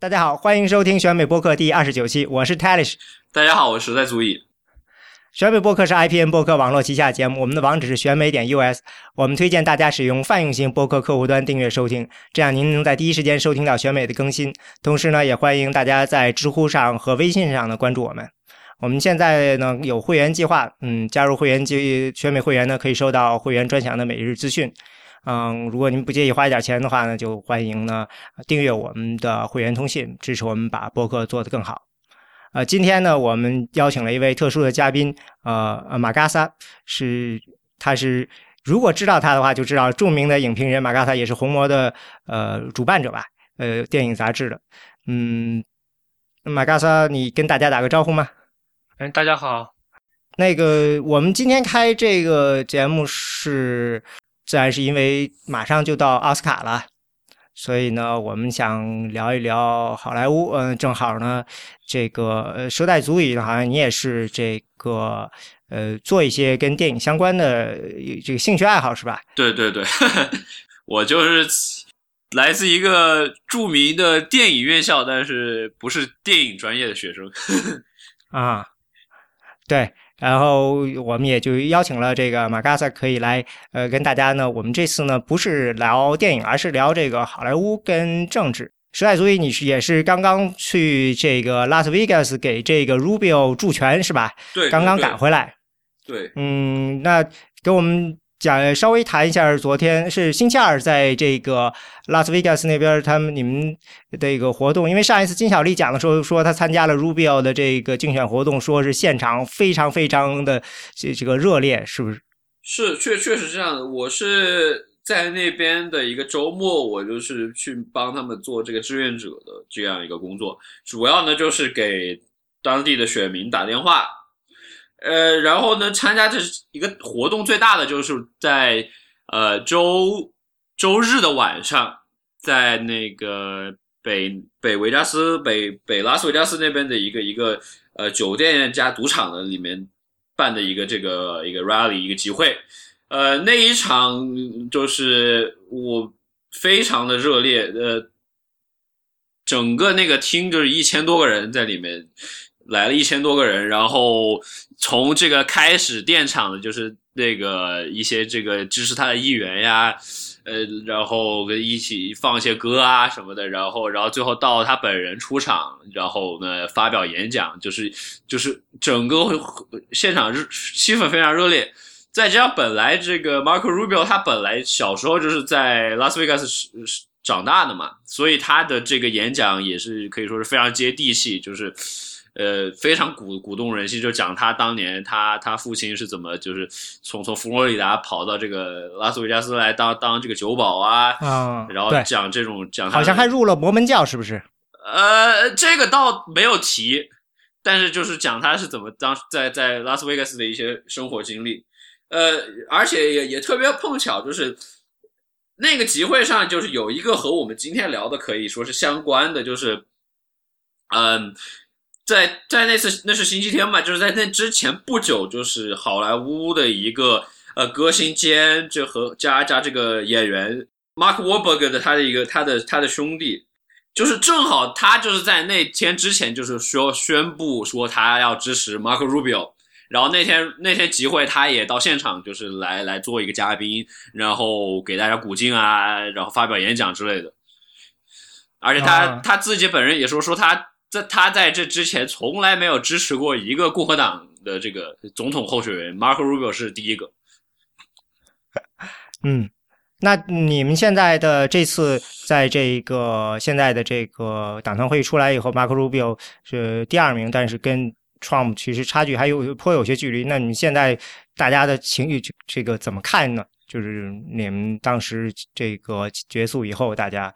大家好，欢迎收听选美播客第二十九期，我是 Talish。大家好，我实在足矣。选美播客是 IPN 播客网络旗下节目，我们的网址是选美点 US。我们推荐大家使用泛用型播客客户端订阅收听，这样您能在第一时间收听到选美的更新。同时呢，也欢迎大家在知乎上和微信上呢关注我们。我们现在呢有会员计划，嗯，加入会员计选美会员呢可以收到会员专享的每日资讯。嗯，如果您不介意花一点钱的话呢，就欢迎呢订阅我们的会员通信，支持我们把播客做得更好。呃，今天呢，我们邀请了一位特殊的嘉宾，呃，马嘎萨是，他是如果知道他的话，就知道著名的影评人马嘎萨也是红魔的呃主办者吧，呃，电影杂志的。嗯，马嘎萨，你跟大家打个招呼吗？嗯，大家好。那个，我们今天开这个节目是。自然是因为马上就到奥斯卡了，所以呢，我们想聊一聊好莱坞。嗯，正好呢，这个呃，时代足矣，好像你也是这个呃，做一些跟电影相关的这个兴趣爱好是吧？对对对，我就是来自一个著名的电影院校，但是不是电影专业的学生 啊。对。然后我们也就邀请了这个马嘎萨，可以来呃跟大家呢。我们这次呢不是聊电影，而是聊这个好莱坞跟政治。时代足以，你是也是刚刚去这个拉斯维加斯给这个 Rubio 助拳是吧？对，刚刚赶回来。对，嗯，那给我们。讲稍微谈一下，昨天是星期二，在这个拉斯维加斯那边，他们你们这个活动，因为上一次金小丽讲的时候说，他参加了 Rubio 的这个竞选活动，说是现场非常非常的这这个热烈，是不是？是，确确实这样的。我是在那边的一个周末，我就是去帮他们做这个志愿者的这样一个工作，主要呢就是给当地的选民打电话。呃，然后呢，参加这一个活动最大的就是在呃周周日的晚上，在那个北北维加斯北北拉斯维加斯那边的一个一个呃酒店加赌场的里面办的一个这个一个 rally 一个集会，呃那一场就是我非常的热烈，呃整个那个厅就是一千多个人在里面。来了一千多个人，然后从这个开始电场的，就是那个一些这个支持他的议员呀，呃，然后跟一起放一些歌啊什么的，然后，然后最后到他本人出场，然后呢发表演讲，就是就是整个现场热气氛非常热烈。再加上本来这个 Marco Rubio 他本来小时候就是在拉斯维加斯长大的嘛，所以他的这个演讲也是可以说是非常接地气，就是。呃，非常鼓鼓动人心，就讲他当年他他父亲是怎么就是从从佛罗里达跑到这个拉斯维加斯来当当这个酒保啊，啊，然后讲这种讲，好像还入了摩门教，是不是？呃，这个倒没有提，但是就是讲他是怎么当在在拉斯维加斯的一些生活经历，呃，而且也也特别碰巧，就是那个集会上就是有一个和我们今天聊的可以说是相关的，就是嗯。在在那次那是星期天嘛，就是在那之前不久，就是好莱坞的一个呃歌星兼这和加加这个演员 Mark Wahlberg 的他的一个他的他的兄弟，就是正好他就是在那天之前就是说宣布说他要支持 Mark Rubio，然后那天那天集会他也到现场就是来来做一个嘉宾，然后给大家鼓劲啊，然后发表演讲之类的，而且他他自己本人也说说他。在他在这之前从来没有支持过一个共和党的这个总统候选人，Marco Rubio 是第一个。嗯，那你们现在的这次在这个现在的这个党团会议出来以后，Marco Rubio 是第二名，但是跟 Trump 其实差距还有颇有些距离。那你现在大家的情绪这个怎么看呢？就是你们当时这个结束以后，大家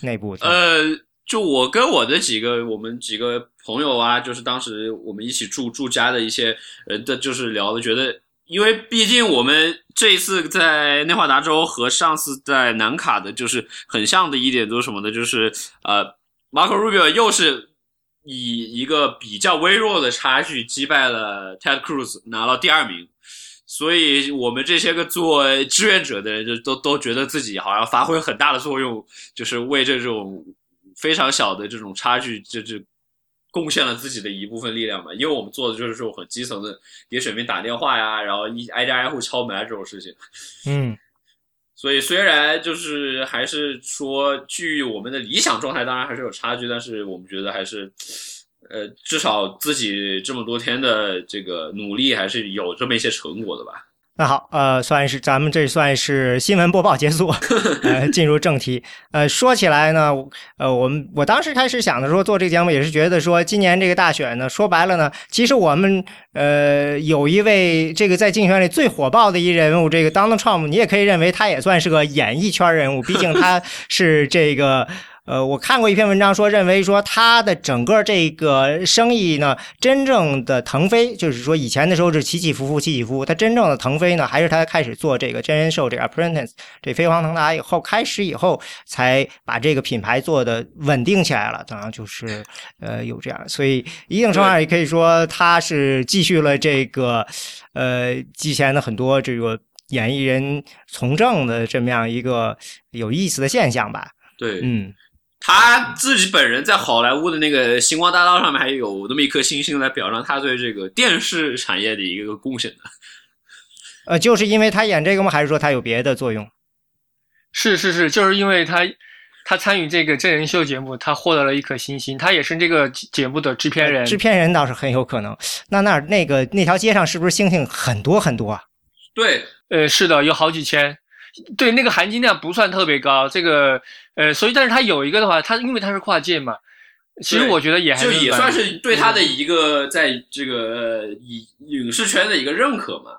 内部呃。就我跟我的几个我们几个朋友啊，就是当时我们一起住住家的一些人的，就是聊的，觉得因为毕竟我们这一次在内华达州和上次在南卡的，就是很像的一点都是什么的，就是呃，Marco Rubio 又是以一个比较微弱的差距击败了 Ted Cruz，拿到第二名，所以我们这些个做志愿者的人就都都觉得自己好像发挥很大的作用，就是为这种。非常小的这种差距，就就贡献了自己的一部分力量嘛。因为我们做的就是这种很基层的，给选民打电话呀，然后一挨家挨户敲门啊这种事情。嗯，所以虽然就是还是说距我们的理想状态当然还是有差距，但是我们觉得还是。呃，至少自己这么多天的这个努力，还是有这么一些成果的吧。那好，呃，算是咱们这算是新闻播报结束，呃，进入正题。呃，说起来呢，呃，我们我当时开始想的说做这个节目，也是觉得说今年这个大选呢，说白了呢，其实我们呃有一位这个在竞选里最火爆的一人物，这个 Donald Trump，你也可以认为他也算是个演艺圈人物，毕竟他是这个。呃，我看过一篇文章说，认为说他的整个这个生意呢，真正的腾飞，就是说以前的时候是起起伏伏，起起伏伏。他真正的腾飞呢，还是他开始做这个真人秀，这个 Apprentice，这飞黄腾达以后，开始以后才把这个品牌做的稳定起来了。当然就是呃有这样，所以一定程度上也可以说他是继续了这个呃之前的很多这个演艺人从政的这么样一个有意思的现象吧。对，嗯。他自己本人在好莱坞的那个星光大道上面还有那么一颗星星来表彰他对这个电视产业的一个贡献的。呃，就是因为他演这个吗？还是说他有别的作用？是是是，就是因为他他参与这个真人秀节目，他获得了一颗星星。他也是这个节目的制片人。制片人倒是很有可能。那那那个那条街上是不是星星很多很多啊？对，呃，是的，有好几千。对，那个含金量不算特别高。这个。呃，所以，但是他有一个的话，他因为他是跨界嘛，其实我觉得也还就也算是对他的一个在这个影影视圈的一个认可嘛。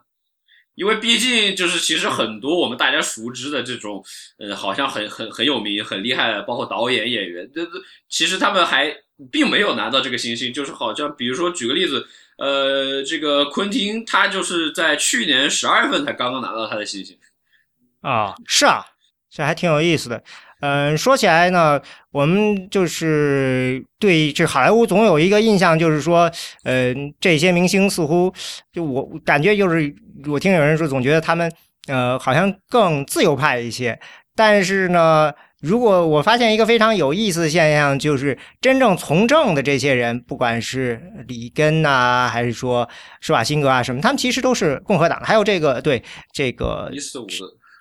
因为毕竟就是其实很多我们大家熟知的这种，呃，好像很很很有名、很厉害的，包括导演、演员，这这其实他们还并没有拿到这个星星。就是好像比如说举个例子，呃，这个昆汀他就是在去年十二月份才刚刚拿到他的星星。啊，是啊，这还挺有意思的。嗯，说起来呢，我们就是对这好莱坞总有一个印象，就是说，呃，这些明星似乎就我感觉就是，我听有人说，总觉得他们呃好像更自由派一些。但是呢，如果我发现一个非常有意思的现象，就是真正从政的这些人，不管是里根呐，还是说施瓦辛格啊什么，他们其实都是共和党。还有这个对这个伊斯伍德，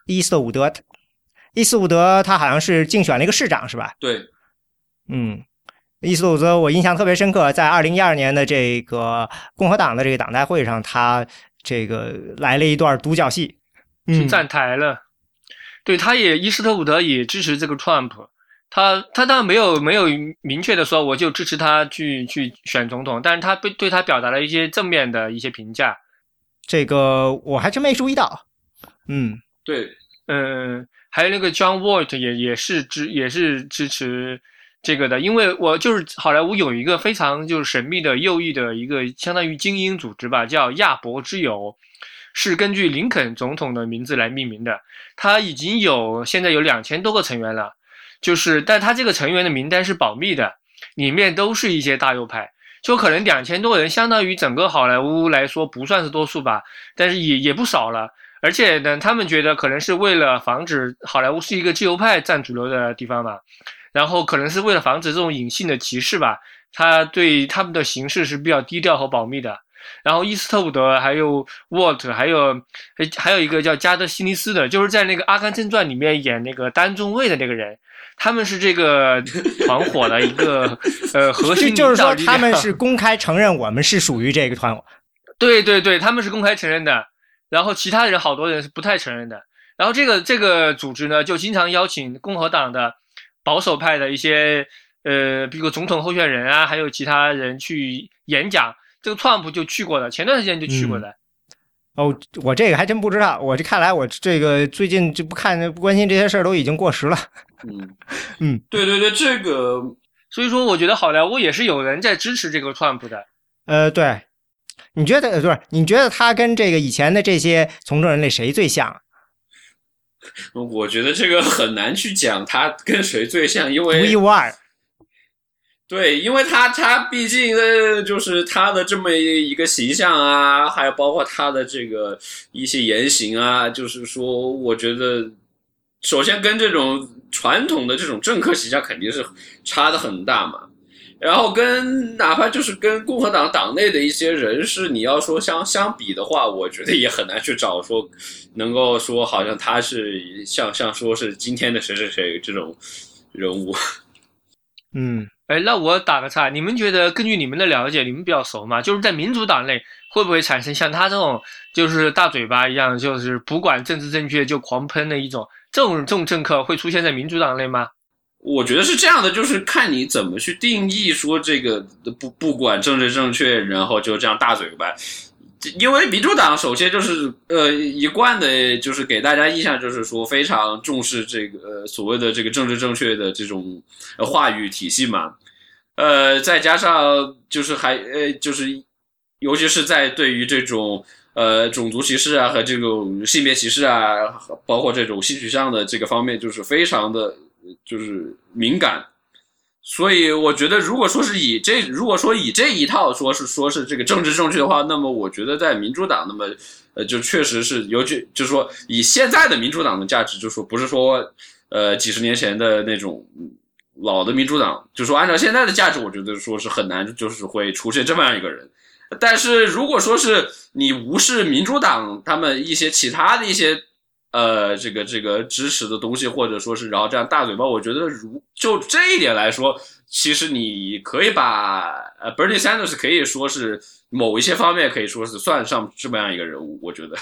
伊斯特伍德。伊斯特伍德他好像是竞选了一个市长，是吧？对，嗯，伊斯特伍德我印象特别深刻，在二零一二年的这个共和党的这个党代会上，他这个来了一段独角戏，去站台了。对，他也伊斯特伍德也支持这个 Trump，他他当然没有没有明确的说我就支持他去去选总统，但是他对对他表达了一些正面的一些评价。这个我还真没注意到。嗯，对，嗯。还有那个 John Walt 也也是支也是支持这个的，因为我就是好莱坞有一个非常就是神秘的右翼的一个相当于精英组织吧，叫亚伯之友，是根据林肯总统的名字来命名的。他已经有现在有两千多个成员了，就是但他这个成员的名单是保密的，里面都是一些大右派，就可能两千多人相当于整个好莱坞来说不算是多数吧，但是也也不少了。而且呢，他们觉得可能是为了防止好莱坞是一个自由派占主流的地方嘛，然后可能是为了防止这种隐性的歧视吧，他对他们的形式是比较低调和保密的。然后伊斯特伍德还有沃特，还有还还有一个叫加德西尼斯的，就是在那个《阿甘正传》里面演那个单中尉的那个人，他们是这个团伙的一个 呃核心。就是说，他们是公开承认我们是属于这个团伙。对对对，他们是公开承认的。然后其他人好多人是不太承认的。然后这个这个组织呢，就经常邀请共和党的保守派的一些呃，比如总统候选人啊，还有其他人去演讲。这个川普就去过的，前段时间就去过的。哦，我这个还真不知道。我这看来，我这个最近就不看不关心这些事儿，都已经过时了。嗯 嗯，对对对，这个，所以说我觉得好莱坞也是有人在支持这个川普的。呃，对。你觉得不是？你觉得他跟这个以前的这些从政人类谁最像？我觉得这个很难去讲他跟谁最像，因为独一无二。对，因为他他毕竟呃，就是他的这么一个形象啊，还有包括他的这个一些言行啊，就是说，我觉得首先跟这种传统的这种政客形象肯定是差的很大嘛。然后跟哪怕就是跟共和党党内的一些人士，你要说相相比的话，我觉得也很难去找说能够说好像他是像像说是今天的谁谁谁这种人物。嗯，哎，那我打个岔，你们觉得根据你们的了解，你们比较熟嘛？就是在民主党内会不会产生像他这种就是大嘴巴一样，就是不管政治正确就狂喷的一种这种这种政客会出现在民主党内吗？我觉得是这样的，就是看你怎么去定义说这个不不管政治正确，然后就这样大嘴巴。因为民主党首先就是呃一贯的，就是给大家印象就是说非常重视这个呃所谓的这个政治正确的这种话语体系嘛。呃，再加上就是还呃就是尤其是在对于这种呃种族歧视啊和这种性别歧视啊，包括这种性取向的这个方面，就是非常的。就是敏感，所以我觉得，如果说是以这，如果说以这一套说是说是这个政治正确的话，那么我觉得在民主党，那么呃，就确实是，尤其就是说以现在的民主党的价值，就说不是说呃几十年前的那种老的民主党，就说按照现在的价值，我觉得说是很难，就是会出现这么样一个人。但是如果说是你无视民主党他们一些其他的一些。呃，这个这个知识的东西，或者说是然后这样大嘴巴，我觉得如就这一点来说，其实你可以把呃 Bernie Sanders 可以说是某一些方面可以说是算上这么样一个人物，我觉得。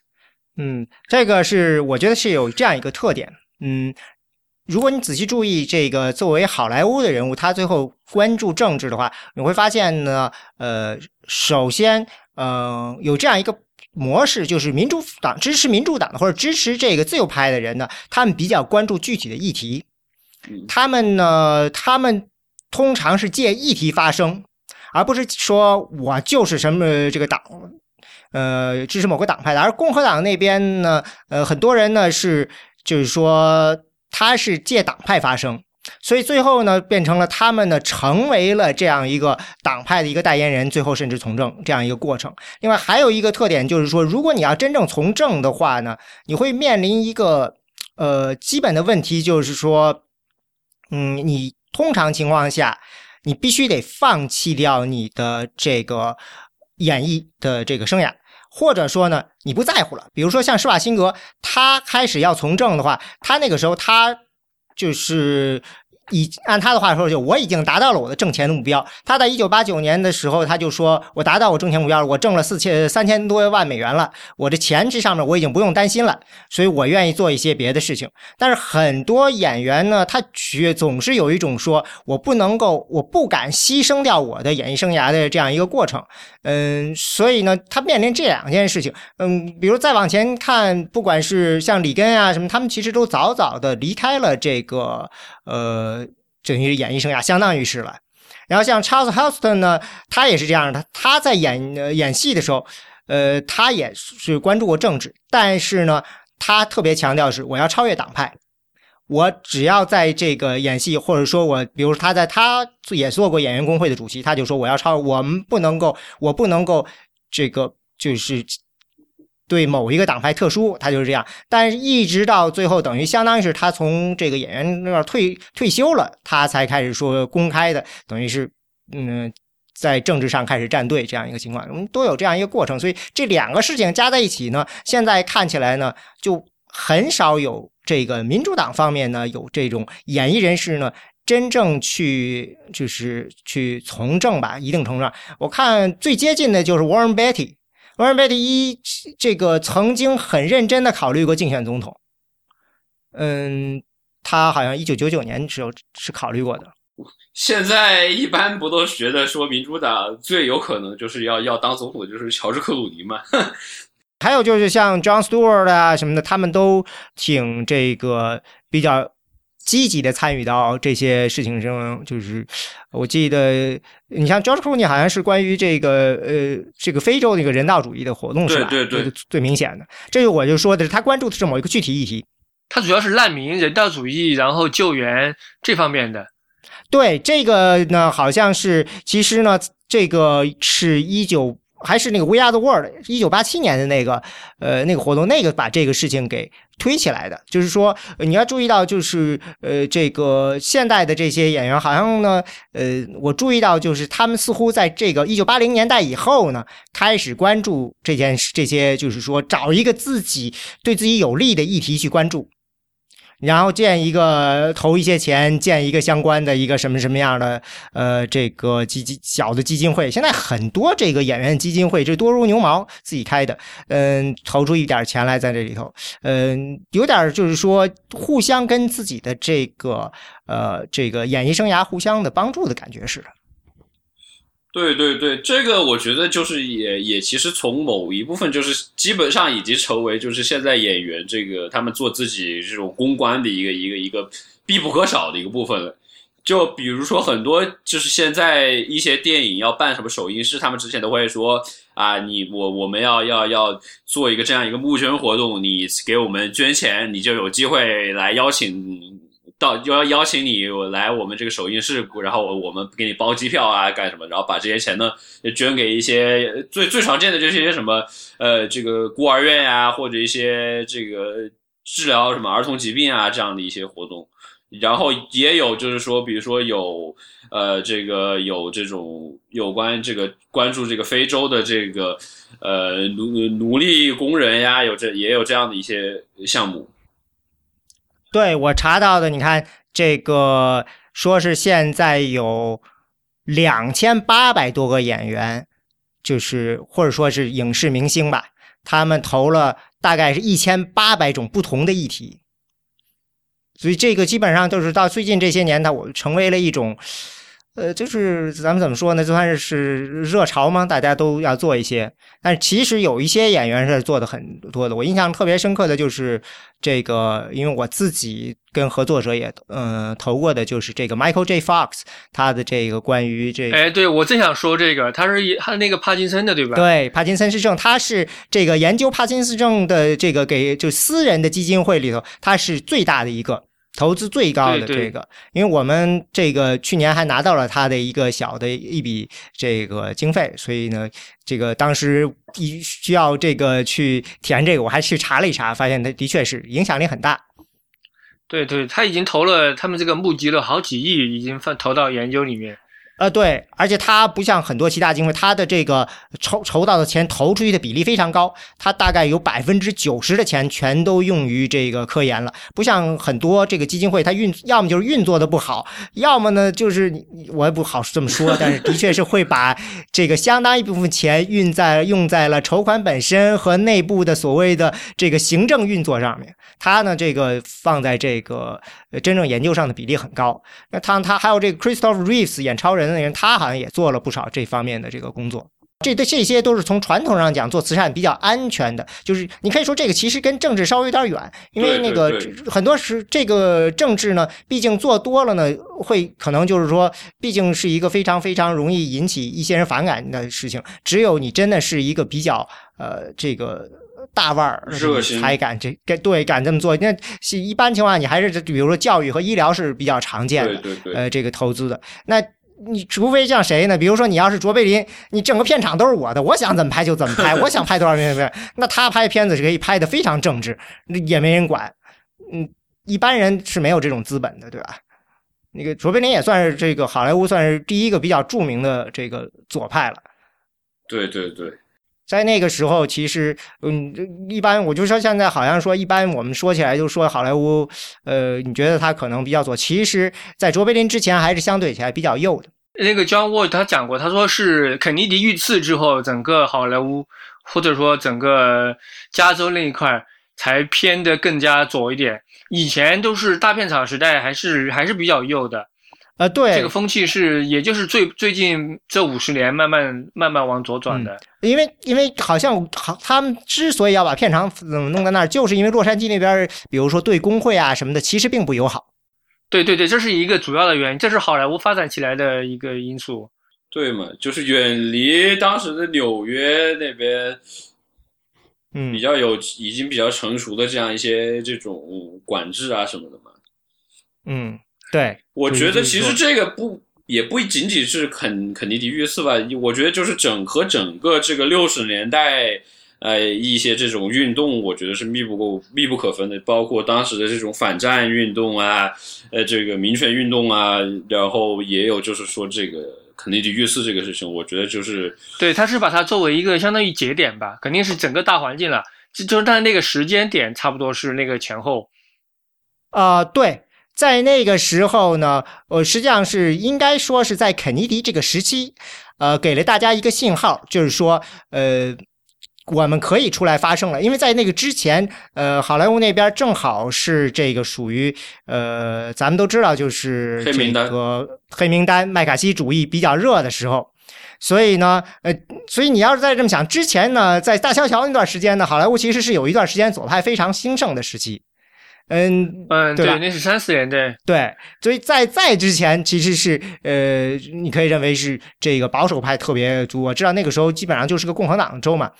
嗯，这个是我觉得是有这样一个特点。嗯，如果你仔细注意这个作为好莱坞的人物，他最后关注政治的话，你会发现呢，呃，首先，呃，有这样一个。模式就是民主党支持民主党的或者支持这个自由派的人呢，他们比较关注具体的议题，他们呢，他们通常是借议题发声，而不是说我就是什么这个党，呃，支持某个党派的。而共和党那边呢，呃，很多人呢是就是说他是借党派发声。所以最后呢，变成了他们呢，成为了这样一个党派的一个代言人，最后甚至从政这样一个过程。另外还有一个特点就是说，如果你要真正从政的话呢，你会面临一个呃基本的问题，就是说，嗯，你通常情况下，你必须得放弃掉你的这个演艺的这个生涯，或者说呢，你不在乎了。比如说像施瓦辛格，他开始要从政的话，他那个时候他。就是以按他的话说，就我已经达到了我的挣钱的目标。他在一九八九年的时候，他就说我达到我挣钱目标了，我挣了四千三千多万美元了，我的钱这上面我已经不用担心了，所以我愿意做一些别的事情。但是很多演员呢，他却总是有一种说我不能够，我不敢牺牲掉我的演艺生涯的这样一个过程。嗯，所以呢，他面临这两件事情。嗯，比如再往前看，不管是像里根啊什么，他们其实都早早的离开了这个呃，等于演艺生涯，相当于是了。然后像 Charles Houston 呢，他也是这样的，他在演演戏的时候，呃，他也是关注过政治，但是呢，他特别强调是我要超越党派。我只要在这个演戏，或者说我，比如他在他也做过演员工会的主席，他就说我要超，我们不能够，我不能够这个就是对某一个党派特殊，他就是这样。但是一直到最后，等于相当于是他从这个演员那儿退退休了，他才开始说公开的，等于是嗯，在政治上开始站队这样一个情况。我们都有这样一个过程，所以这两个事情加在一起呢，现在看起来呢，就很少有。这个民主党方面呢，有这种演艺人士呢，真正去就是去从政吧，一定程度上，我看最接近的就是 Warren Beatty。Warren Beatty 一这个曾经很认真的考虑过竞选总统，嗯，他好像一九九九年时候是考虑过的。现在一般不都觉得说民主党最有可能就是要要当总统，就是乔治克鲁尼吗？还有就是像 John Stewart 啊什么的，他们都挺这个比较积极的参与到这些事情中。就是我记得，你像 George Clooney 好像是关于这个呃这个非洲那个人道主义的活动是吧？对对对，最明显的。这个我就说的是，他关注的是某一个具体议题。他主要是难民、人道主义，然后救援这方面的。对这个呢，好像是其实呢，这个是一九。还是那个 We Are the World，一九八七年的那个，呃，那个活动，那个把这个事情给推起来的。就是说，你要注意到，就是呃，这个现代的这些演员，好像呢，呃，我注意到，就是他们似乎在这个一九八零年代以后呢，开始关注这件事，这些就是说找一个自己对自己有利的议题去关注。然后建一个投一些钱，建一个相关的一个什么什么样的呃这个基金小的基金会。现在很多这个演员基金会，这多如牛毛自己开的，嗯，投出一点钱来在这里头，嗯，有点就是说互相跟自己的这个呃这个演艺生涯互相的帮助的感觉似的。对对对，这个我觉得就是也也其实从某一部分就是基本上已经成为就是现在演员这个他们做自己这种公关的一个一个一个必不可少的一个部分了。就比如说很多就是现在一些电影要办什么首映式，他们之前都会说啊，你我我们要要要做一个这样一个募捐活动，你给我们捐钱，你就有机会来邀请。到要邀请你来我们这个首映式，然后我我们给你包机票啊，干什么？然后把这些钱呢捐给一些最最常见的就是一些什么呃这个孤儿院呀，或者一些这个治疗什么儿童疾病啊这样的一些活动。然后也有就是说，比如说有呃这个有这种有关这个关注这个非洲的这个呃奴奴隶工人呀，有这也有这样的一些项目。对我查到的，你看这个说是现在有两千八百多个演员，就是或者说是影视明星吧，他们投了大概是一千八百种不同的议题，所以这个基本上就是到最近这些年，它我成为了一种。呃，就是咱们怎么说呢？就算是是热潮嘛，大家都要做一些。但是其实有一些演员是做的很多的。我印象特别深刻的就是这个，因为我自己跟合作者也嗯投过的，就是这个 Michael J. Fox，他的这个关于这个哎，对我正想说这个，他是他那个帕金森的对吧？对，帕金森氏症，他是这个研究帕金森症的这个给就私人的基金会里头，他是最大的一个。投资最高的这个，因为我们这个去年还拿到了他的一个小的一笔这个经费，所以呢，这个当时一需要这个去填这个，我还去查了一查，发现他的确是影响力很大。对对，他已经投了，他们这个募集了好几亿，已经放投到研究里面。呃，对，而且它不像很多其他基金会，它的这个筹筹到的钱投出去的比例非常高，它大概有百分之九十的钱全都用于这个科研了。不像很多这个基金会，它运要么就是运作的不好，要么呢就是我也不好这么说，但是的确是会把这个相当一部分钱运在用在了筹款本身和内部的所谓的这个行政运作上面。它呢，这个放在这个真正研究上的比例很高。那他他还有这个 Christopher Reeves 演超人。的人，他好像也做了不少这方面的这个工作。这对这些都是从传统上讲做慈善比较安全的。就是你可以说这个其实跟政治稍微有点远，因为那个很多时这个政治呢，毕竟做多了呢，会可能就是说，毕竟是一个非常非常容易引起一些人反感的事情。只有你真的是一个比较呃这个大腕儿，才敢这敢对敢这么做。那一般情况下，你还是比如说教育和医疗是比较常见的，呃，这个投资的那。你除非像谁呢？比如说，你要是卓别林，你整个片场都是我的，我想怎么拍就怎么拍，我想拍多少片片，那他拍片子是可以拍的非常正直，也没人管。嗯，一般人是没有这种资本的，对吧？那个卓别林也算是这个好莱坞算是第一个比较著名的这个左派了。对对对。在那个时候，其实，嗯，一般我就说，现在好像说，一般我们说起来就说好莱坞，呃，你觉得他可能比较左，其实，在卓别林之前还是相对起来比较右的。那个 John Wall 他讲过，他说是肯尼迪遇刺之后，整个好莱坞或者说整个加州那一块才偏的更加左一点，以前都是大片场时代，还是还是比较右的。呃，对，这个风气是，也就是最最近这五十年慢慢慢慢往左转的。因为因为好像好，他们之所以要把片场嗯弄在那儿，就是因为洛杉矶那边，比如说对工会啊什么的，其实并不友好。对对对，这是一个主要的原因，这是好莱坞发展起来的一个因素。对嘛，就是远离当时的纽约那边，嗯，比较有已经比较成熟的这样一些这种管制啊什么的嘛。嗯。对，我觉得其实这个不也不仅仅是肯肯尼迪遇刺吧，我觉得就是整和整个这个六十年代呃一些这种运动，我觉得是密不够密不可分的，包括当时的这种反战运动啊，呃这个民权运动啊，然后也有就是说这个肯尼迪遇刺这个事情，我觉得就是对，他是把它作为一个相当于节点吧，肯定是整个大环境了，就就是但那个时间点差不多是那个前后。啊、对，在那个时候呢，呃，实际上是应该说是在肯尼迪这个时期，呃，给了大家一个信号，就是说，呃。我们可以出来发声了，因为在那个之前，呃，好莱坞那边正好是这个属于，呃，咱们都知道，就是这黑名单。个黑名单麦卡锡主义比较热的时候，所以呢，呃，所以你要是再这么想，之前呢，在大萧条那段时间呢，好莱坞其实是有一段时间左派非常兴盛的时期，嗯，嗯，对那是三四年对，对，所以在在之前其实是呃，你可以认为是这个保守派特别足。我知道那个时候基本上就是个共和党的州嘛。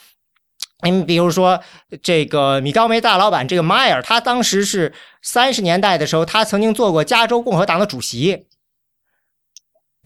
你比如说这个米高梅大老板这个迈尔，他当时是三十年代的时候，他曾经做过加州共和党的主席。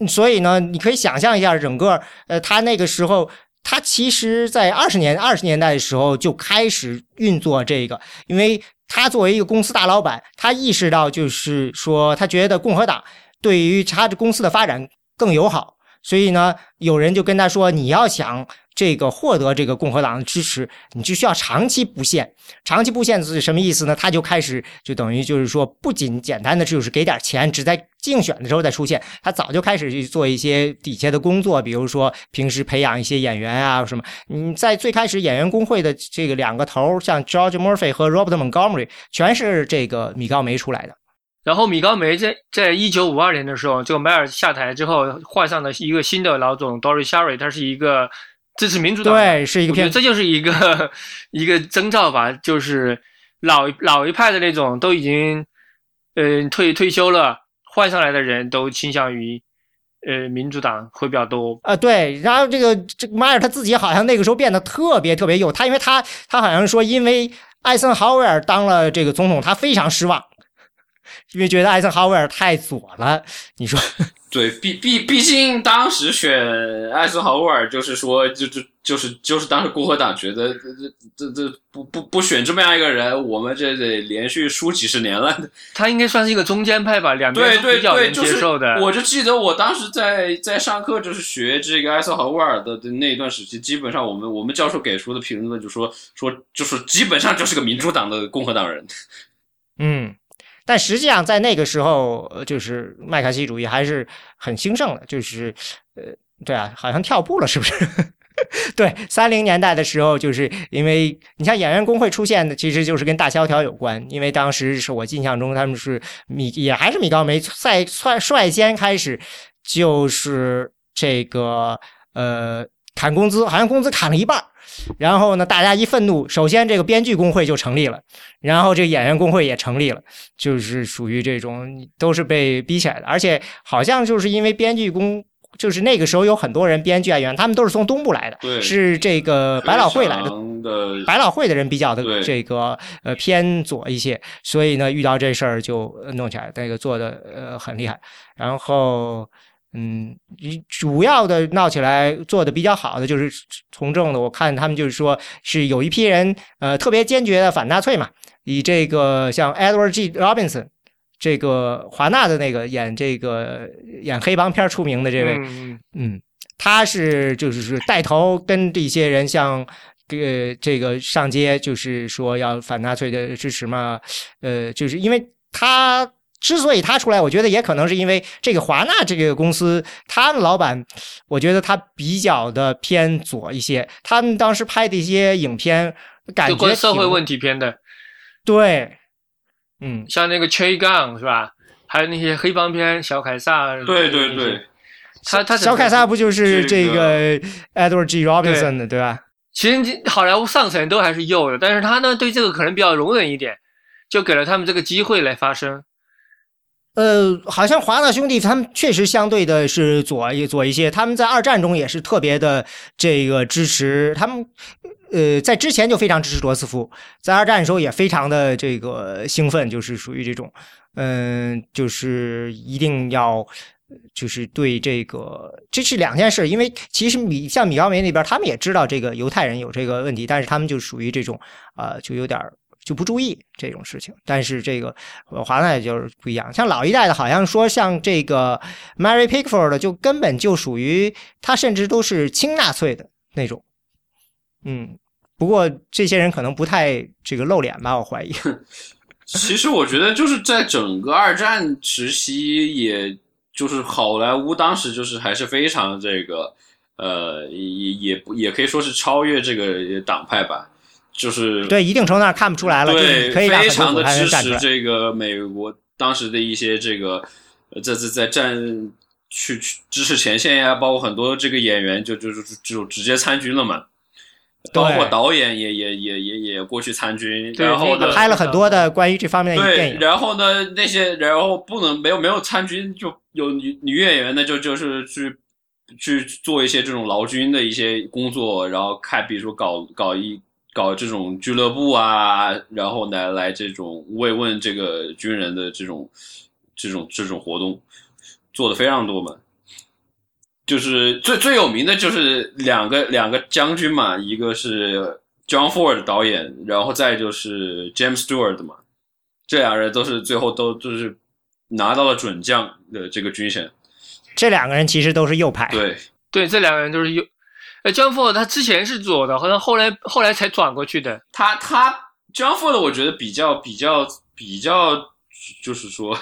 所以呢，你可以想象一下，整个呃，他那个时候，他其实在二十年二十年代的时候就开始运作这个，因为他作为一个公司大老板，他意识到就是说，他觉得共和党对于他的公司的发展更友好，所以呢，有人就跟他说，你要想这个获得这个共和党的支持，你就需要长期布线。长期布线是什么意思呢？他就开始就等于就是说，不仅简单的就是给点钱，只在竞选的时候再出现，他早就开始去做一些底下的工作，比如说平时培养一些演员啊什么。你，在最开始演员工会的这个两个头，像 George Murphy 和 Robert Montgomery，全是这个米高梅出来的。然后米高梅在在一九五二年的时候，这个迈尔下台之后，换上了一个新的老总 Dory Sherry，他是一个支持民主党的，对，是一个偏这就是一个 一个征兆吧，就是老老一派的那种都已经呃退退休了，换上来的人都倾向于呃民主党会比较多。啊，对，然后这个这个马尔他自己好像那个时候变得特别特别右，他因为他他好像说，因为艾森豪威尔当了这个总统，他非常失望，因为觉得艾森豪威尔太左了。你说，对，毕毕毕竟当时选艾森豪威尔，就是说，就就就是就是当时共和党觉得这这这这不不不选这么样一个人，我们这得连续输几十年了。他应该算是一个中间派吧，两边对对对，都比较能就是接受的。我就记得我当时在在上课，就是学这个艾森豪威尔的的那一段时期，基本上我们我们教授给出的评论就说说就是基本上就是个民主党的共和党人。嗯，但实际上在那个时候，就是麦卡锡主义还是很兴盛的，就是呃，对啊，好像跳步了，是不是？对，三零年代的时候，就是因为你像演员工会出现的，其实就是跟大萧条有关。因为当时是我印象中，他们是米也还是米高梅在率率先开始，就是这个呃砍工资，好像工资砍了一半。然后呢，大家一愤怒，首先这个编剧工会就成立了，然后这个演员工会也成立了，就是属于这种都是被逼起来的，而且好像就是因为编剧工。就是那个时候有很多人编剧演员，他们都是从东部来的，是这个百老汇来的，百老汇的人比较的这个呃偏左一些，所以呢遇到这事儿就呃弄起来，那个做的呃很厉害。然后嗯，主要的闹起来做的比较好的就是从政的，我看他们就是说是有一批人呃特别坚决的反纳粹嘛，以这个像 Edward G. Robinson。这个华纳的那个演这个演黑帮片出名的这位，嗯，嗯，他是就是是带头跟这些人像这个这个上街，就是说要反纳粹的支持嘛，呃，就是因为他之所以他出来，我觉得也可能是因为这个华纳这个公司，他的老板，我觉得他比较的偏左一些，他们当时拍的一些影片，感觉社会问题片的，对，嗯，像那个 Che Gang 是吧？还有那些黑帮片，小凯撒。对对对，，他他小凯撒不就是这这个 Edward G. Robinson 的对吧？其实好莱坞上层都还是右的，但是他呢对这个可能比较容忍一点，就给了他们这个机会来发声。呃，好像华纳兄弟他们确实相对的是左一左一些，他们在二战中也是特别的这个支持他们。呃，在之前就非常支持罗斯福，在二战的时候也非常的这个兴奋，就是属于这种，嗯、就是一定要就是对这个，这是两件事。因为其实米像米高梅那边，他们也知道这个犹太人有这个问题，但是他们就属于这种呃，就有点就不注意这种事情。但是这个华纳就是不一样，像老一代的，好像说像这个 Mary Pickford 就根本就属于他，甚至都是亲纳粹的那种。嗯，不过这些人可能不太这个露脸吧，我怀疑。其实我觉得就是在整个二战时期，也就是好莱坞当时就是还是非常这个，呃，也也也可以说是超越这个党派吧，就是对一定程度上看不出来了，对，可以非常的支持这个美国当时的一些这个在在在战去去支持前线呀，包括很多这个演员就就就就直接参军了嘛。包括导演也也也也也过去参军，然后呢拍了很多的关于这方面的电影。然后呢，那些然后不能没有没有参军，就有女女演员呢，就就是去去做一些这种劳军的一些工作，然后看比如说搞搞一搞这种俱乐部啊，然后来来这种慰问这个军人的这种这种这种活动，做的非常多嘛。就是最最有名的就是两个两个将军嘛，一个是 John Ford 导演，然后再就是 James Stewart 嘛，这两人都是最后都就是拿到了准将的这个军衔。这两个人其实都是右派。对对，这两个人都是右。呃，John Ford 他之前是左的，好像后来后来才转过去的。他他 John Ford 我觉得比较比较比较，就是说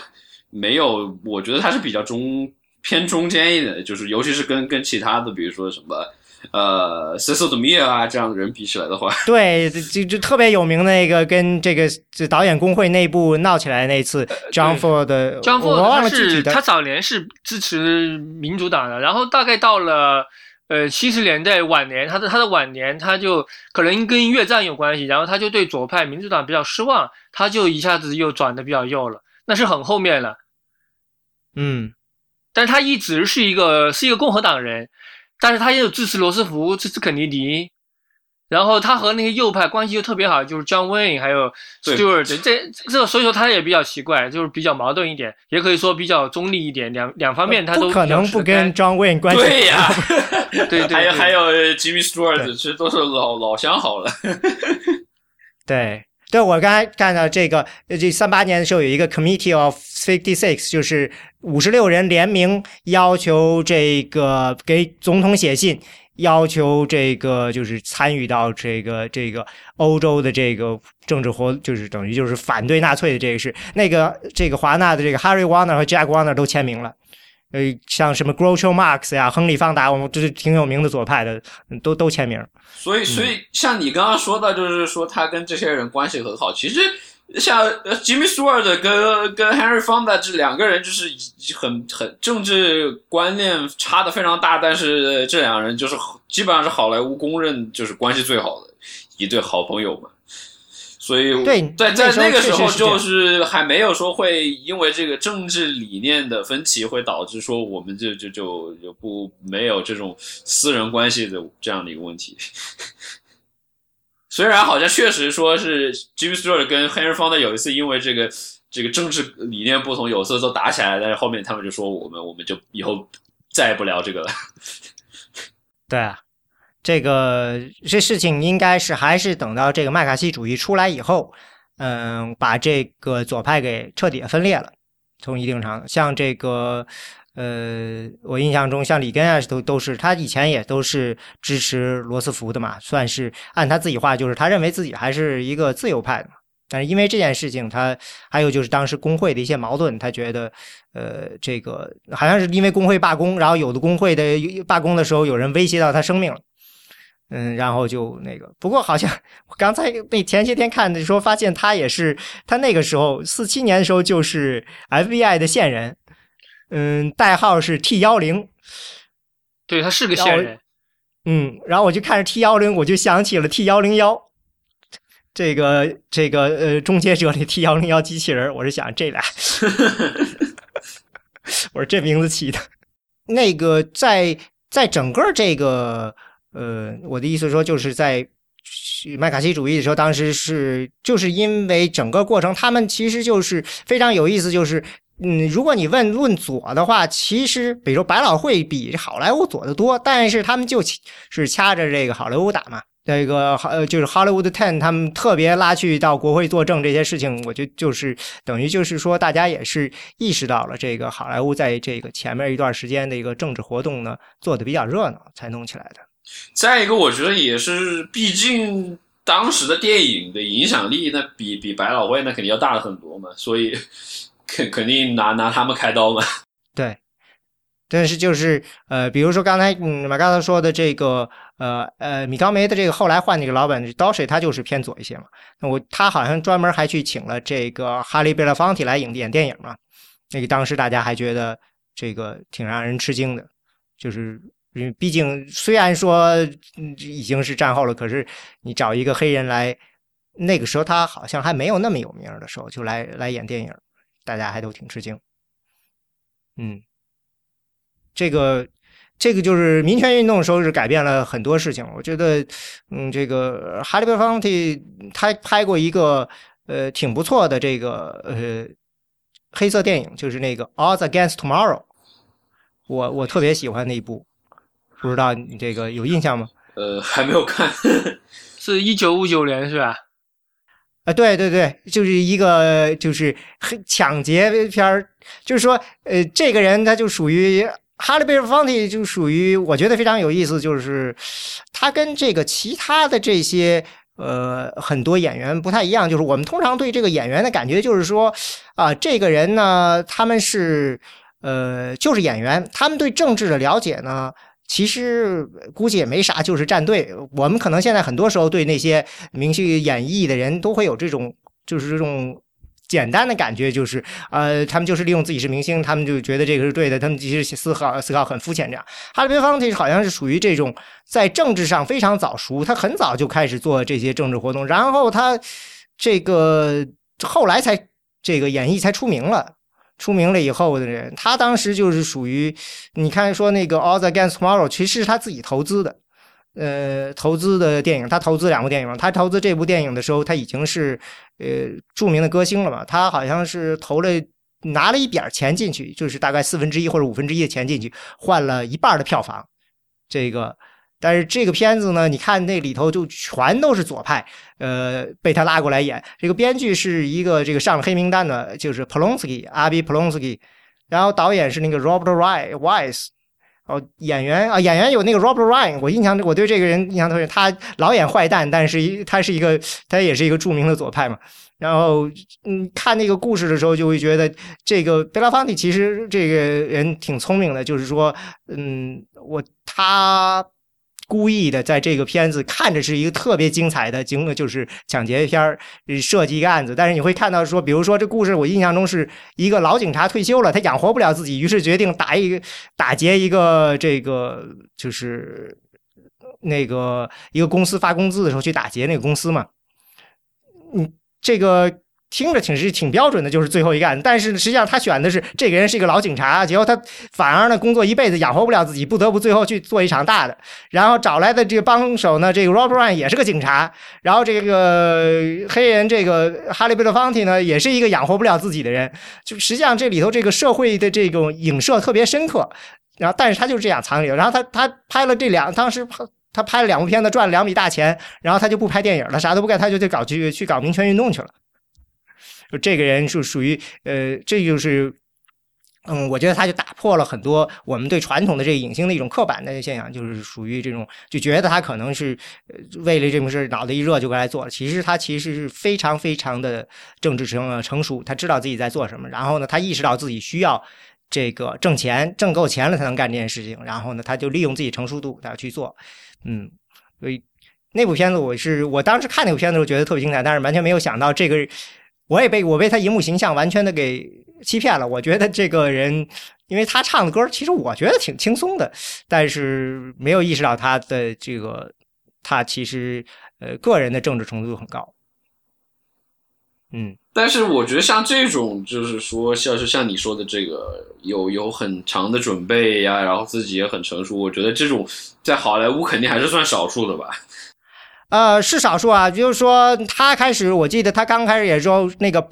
没有，我觉得他是比较中。偏中间一点的，就是尤其是跟跟其他的，比如说什么呃 c e s o d m i 啊这样的人比起来的话，对，就就特别有名的那个跟这个这导演工会内部闹起来那次，John Ford 的，John Ford 他是他早年是支持民主党的，然后大概到了呃七十年代晚年，他的他的晚年他就可能跟越战有关系，然后他就对左派民主党比较失望，他就一下子又转的比较右了，那是很后面了，嗯。但是他一直是一个是一个共和党人，但是他也有支持罗斯福、支持肯尼迪，然后他和那些右派关系又特别好，就是 John Wayne 还有 Stewart，这这所以说他也比较奇怪，就是比较矛盾一点，也可以说比较中立一点，两两方面他都可能不跟 John Wayne 关系。对呀，对对，还有还有 Jimmy Stewart，其实都是老老相好了。对。对，我刚才看到这个，这三八年的时候有一个 Committee of Fifty Six，就是五十六人联名要求这个给总统写信，要求这个就是参与到这个这个欧洲的这个政治活，就是等于就是反对纳粹的这个事。那个这个华纳的这个 Harry Warner 和 Jack Warner 都签名了。呃，像什么 Groucho Marx 呀、亨利·方达，我们这是挺有名的左派的，都都签名。所以，所以像你刚刚说到，就是说他跟这些人关系很好。其实，像 Jimmy Stewart 跟跟 Henry Fonda 这两个人，就是很很政治观念差的非常大，但是这两人就是基本上是好莱坞公认就是关系最好的一对好朋友嘛。所以对，在在那个时候，就是还没有说会因为这个政治理念的分歧，会导致说我们就就就就不没有这种私人关系的这样的一个问题。虽然好像确实说是 Jimmy Stewart 跟 Henry Fonda 有一次因为这个这个政治理念不同，有次都打起来，但是后面他们就说我们我们就以后再也不聊这个了。对啊。这个这事情应该是还是等到这个麦卡锡主义出来以后，嗯，把这个左派给彻底分裂了。从一定程度，像这个，呃，我印象中，像里根啊，都都是他以前也都是支持罗斯福的嘛，算是按他自己话，就是他认为自己还是一个自由派的嘛。但是因为这件事情，他还有就是当时工会的一些矛盾，他觉得，呃，这个好像是因为工会罢工，然后有的工会的罢工的时候，有人威胁到他生命了。嗯，然后就那个，不过好像我刚才那前些天看的时候，发现他也是他那个时候四七年的时候就是 FBI 的线人，嗯，代号是 T 幺零，对他是个线人，嗯，然后我就看着 T 幺零，我就想起了 T 幺零幺，这个这个呃终结者里 T 幺零幺机器人，我是想这俩，我说这名字起的，那个在在整个这个。呃，我的意思说，就是在麦卡锡主义的时候，当时是就是因为整个过程，他们其实就是非常有意思，就是嗯，如果你问论左的话，其实比如百老汇比好莱坞左的多，但是他们就是掐着这个好莱坞打嘛。这个呃，就是 Hollywood Ten 他们特别拉去到国会作证这些事情，我觉得就是等于就是说，大家也是意识到了这个好莱坞在这个前面一段时间的一个政治活动呢做的比较热闹，才弄起来的。再一个，我觉得也是，毕竟当时的电影的影响力，那比比百老汇那肯定要大了很多嘛，所以肯肯定拿拿他们开刀嘛。对。但是就是呃，比如说刚才嗯马刚才说的这个呃呃米高梅的这个后来换那个老板导演他就是偏左一些嘛。那我他好像专门还去请了这个哈利贝拉方提来演演电影嘛。那个当时大家还觉得这个挺让人吃惊的，就是因为毕竟虽然说已经是战后了，可是你找一个黑人来，那个时候他好像还没有那么有名的时候就来来演电影，大家还都挺吃惊。嗯。这个，这个就是民权运动的时候是改变了很多事情。我觉得，嗯，这个哈利贝方蒂他拍过一个呃挺不错的这个呃黑色电影，就是那个《All Against Tomorrow》。我我特别喜欢那一部，不知道你这个有印象吗？呃，还没有看，是一九五九年是吧？啊，对对对，就是一个就是抢劫片儿，就是说，呃，这个人他就属于。哈利·贝尔方蒂就属于我觉得非常有意思，就是他跟这个其他的这些呃很多演员不太一样，就是我们通常对这个演员的感觉就是说啊，这个人呢，他们是呃就是演员，他们对政治的了解呢，其实估计也没啥，就是站队。我们可能现在很多时候对那些明星演绎的人都会有这种就是这种。简单的感觉就是，呃，他们就是利用自己是明星，他们就觉得这个是对的，他们其实思考思考很肤浅。这样，哈利·贝方蒂好像是属于这种在政治上非常早熟，他很早就开始做这些政治活动，然后他这个后来才这个演艺才出名了。出名了以后的人，他当时就是属于，你看说那个《All the against tomorrow》，其实是他自己投资的。呃，投资的电影，他投资两部电影。他投资这部电影的时候，他已经是呃著名的歌星了嘛。他好像是投了拿了一点钱进去，就是大概四分之一或者五分之一的钱进去，换了一半的票房。这个，但是这个片子呢，你看那里头就全都是左派，呃，被他拉过来演。这个编剧是一个这个上了黑名单的，就是 Polonsky 阿比 Polonsky，然后导演是那个 Robert Wise。哦，演员啊，演员有那个 Robert Ryan，我印象我对这个人印象特别，他老演坏蛋，但是他是一个，他也是一个著名的左派嘛。然后，嗯，看那个故事的时候，就会觉得这个贝拉方蒂其实这个人挺聪明的，就是说，嗯，我他。故意的，在这个片子看着是一个特别精彩的，就是抢劫片儿，设计一个案子。但是你会看到说，比如说这故事，我印象中是一个老警察退休了，他养活不了自己，于是决定打一个打劫一个这个就是那个一个公司发工资的时候去打劫那个公司嘛。嗯，这个。听着挺是挺标准的，就是最后一个案子。但是实际上他选的是这个人是一个老警察，结果他反而呢工作一辈子养活不了自己，不得不最后去做一场大的。然后找来的这个帮手呢，这个 Rob Ryan 也是个警察。然后这个黑人这个哈利贝勒方提呢，也是一个养活不了自己的人。就实际上这里头这个社会的这种影射特别深刻。然后但是他就是这样藏里头。然后他他拍了这两，当时拍他拍了两部片子，赚了两笔大钱。然后他就不拍电影了，啥都不干，他就去搞去去搞民权运动去了。就这个人是属于呃，这就是，嗯，我觉得他就打破了很多我们对传统的这个影星的一种刻板的现象，就是属于这种就觉得他可能是为了这种事脑袋一热就过来做了。其实他其实是非常非常的政治成成熟，他知道自己在做什么，然后呢，他意识到自己需要这个挣钱，挣够钱了才能干这件事情，然后呢，他就利用自己成熟度，他要去做。嗯，所以那部片子我是我当时看那部片子时候觉得特别精彩，但是完全没有想到这个。我也被我被他荧幕形象完全的给欺骗了。我觉得这个人，因为他唱的歌，其实我觉得挺轻松的，但是没有意识到他的这个，他其实呃个人的政治程度很高。嗯，但是我觉得像这种，就是说像是像你说的这个，有有很长的准备呀，然后自己也很成熟，我觉得这种在好莱坞肯定还是算少数的吧。呃，是少数啊。就是说，他开始，我记得他刚开始也说那个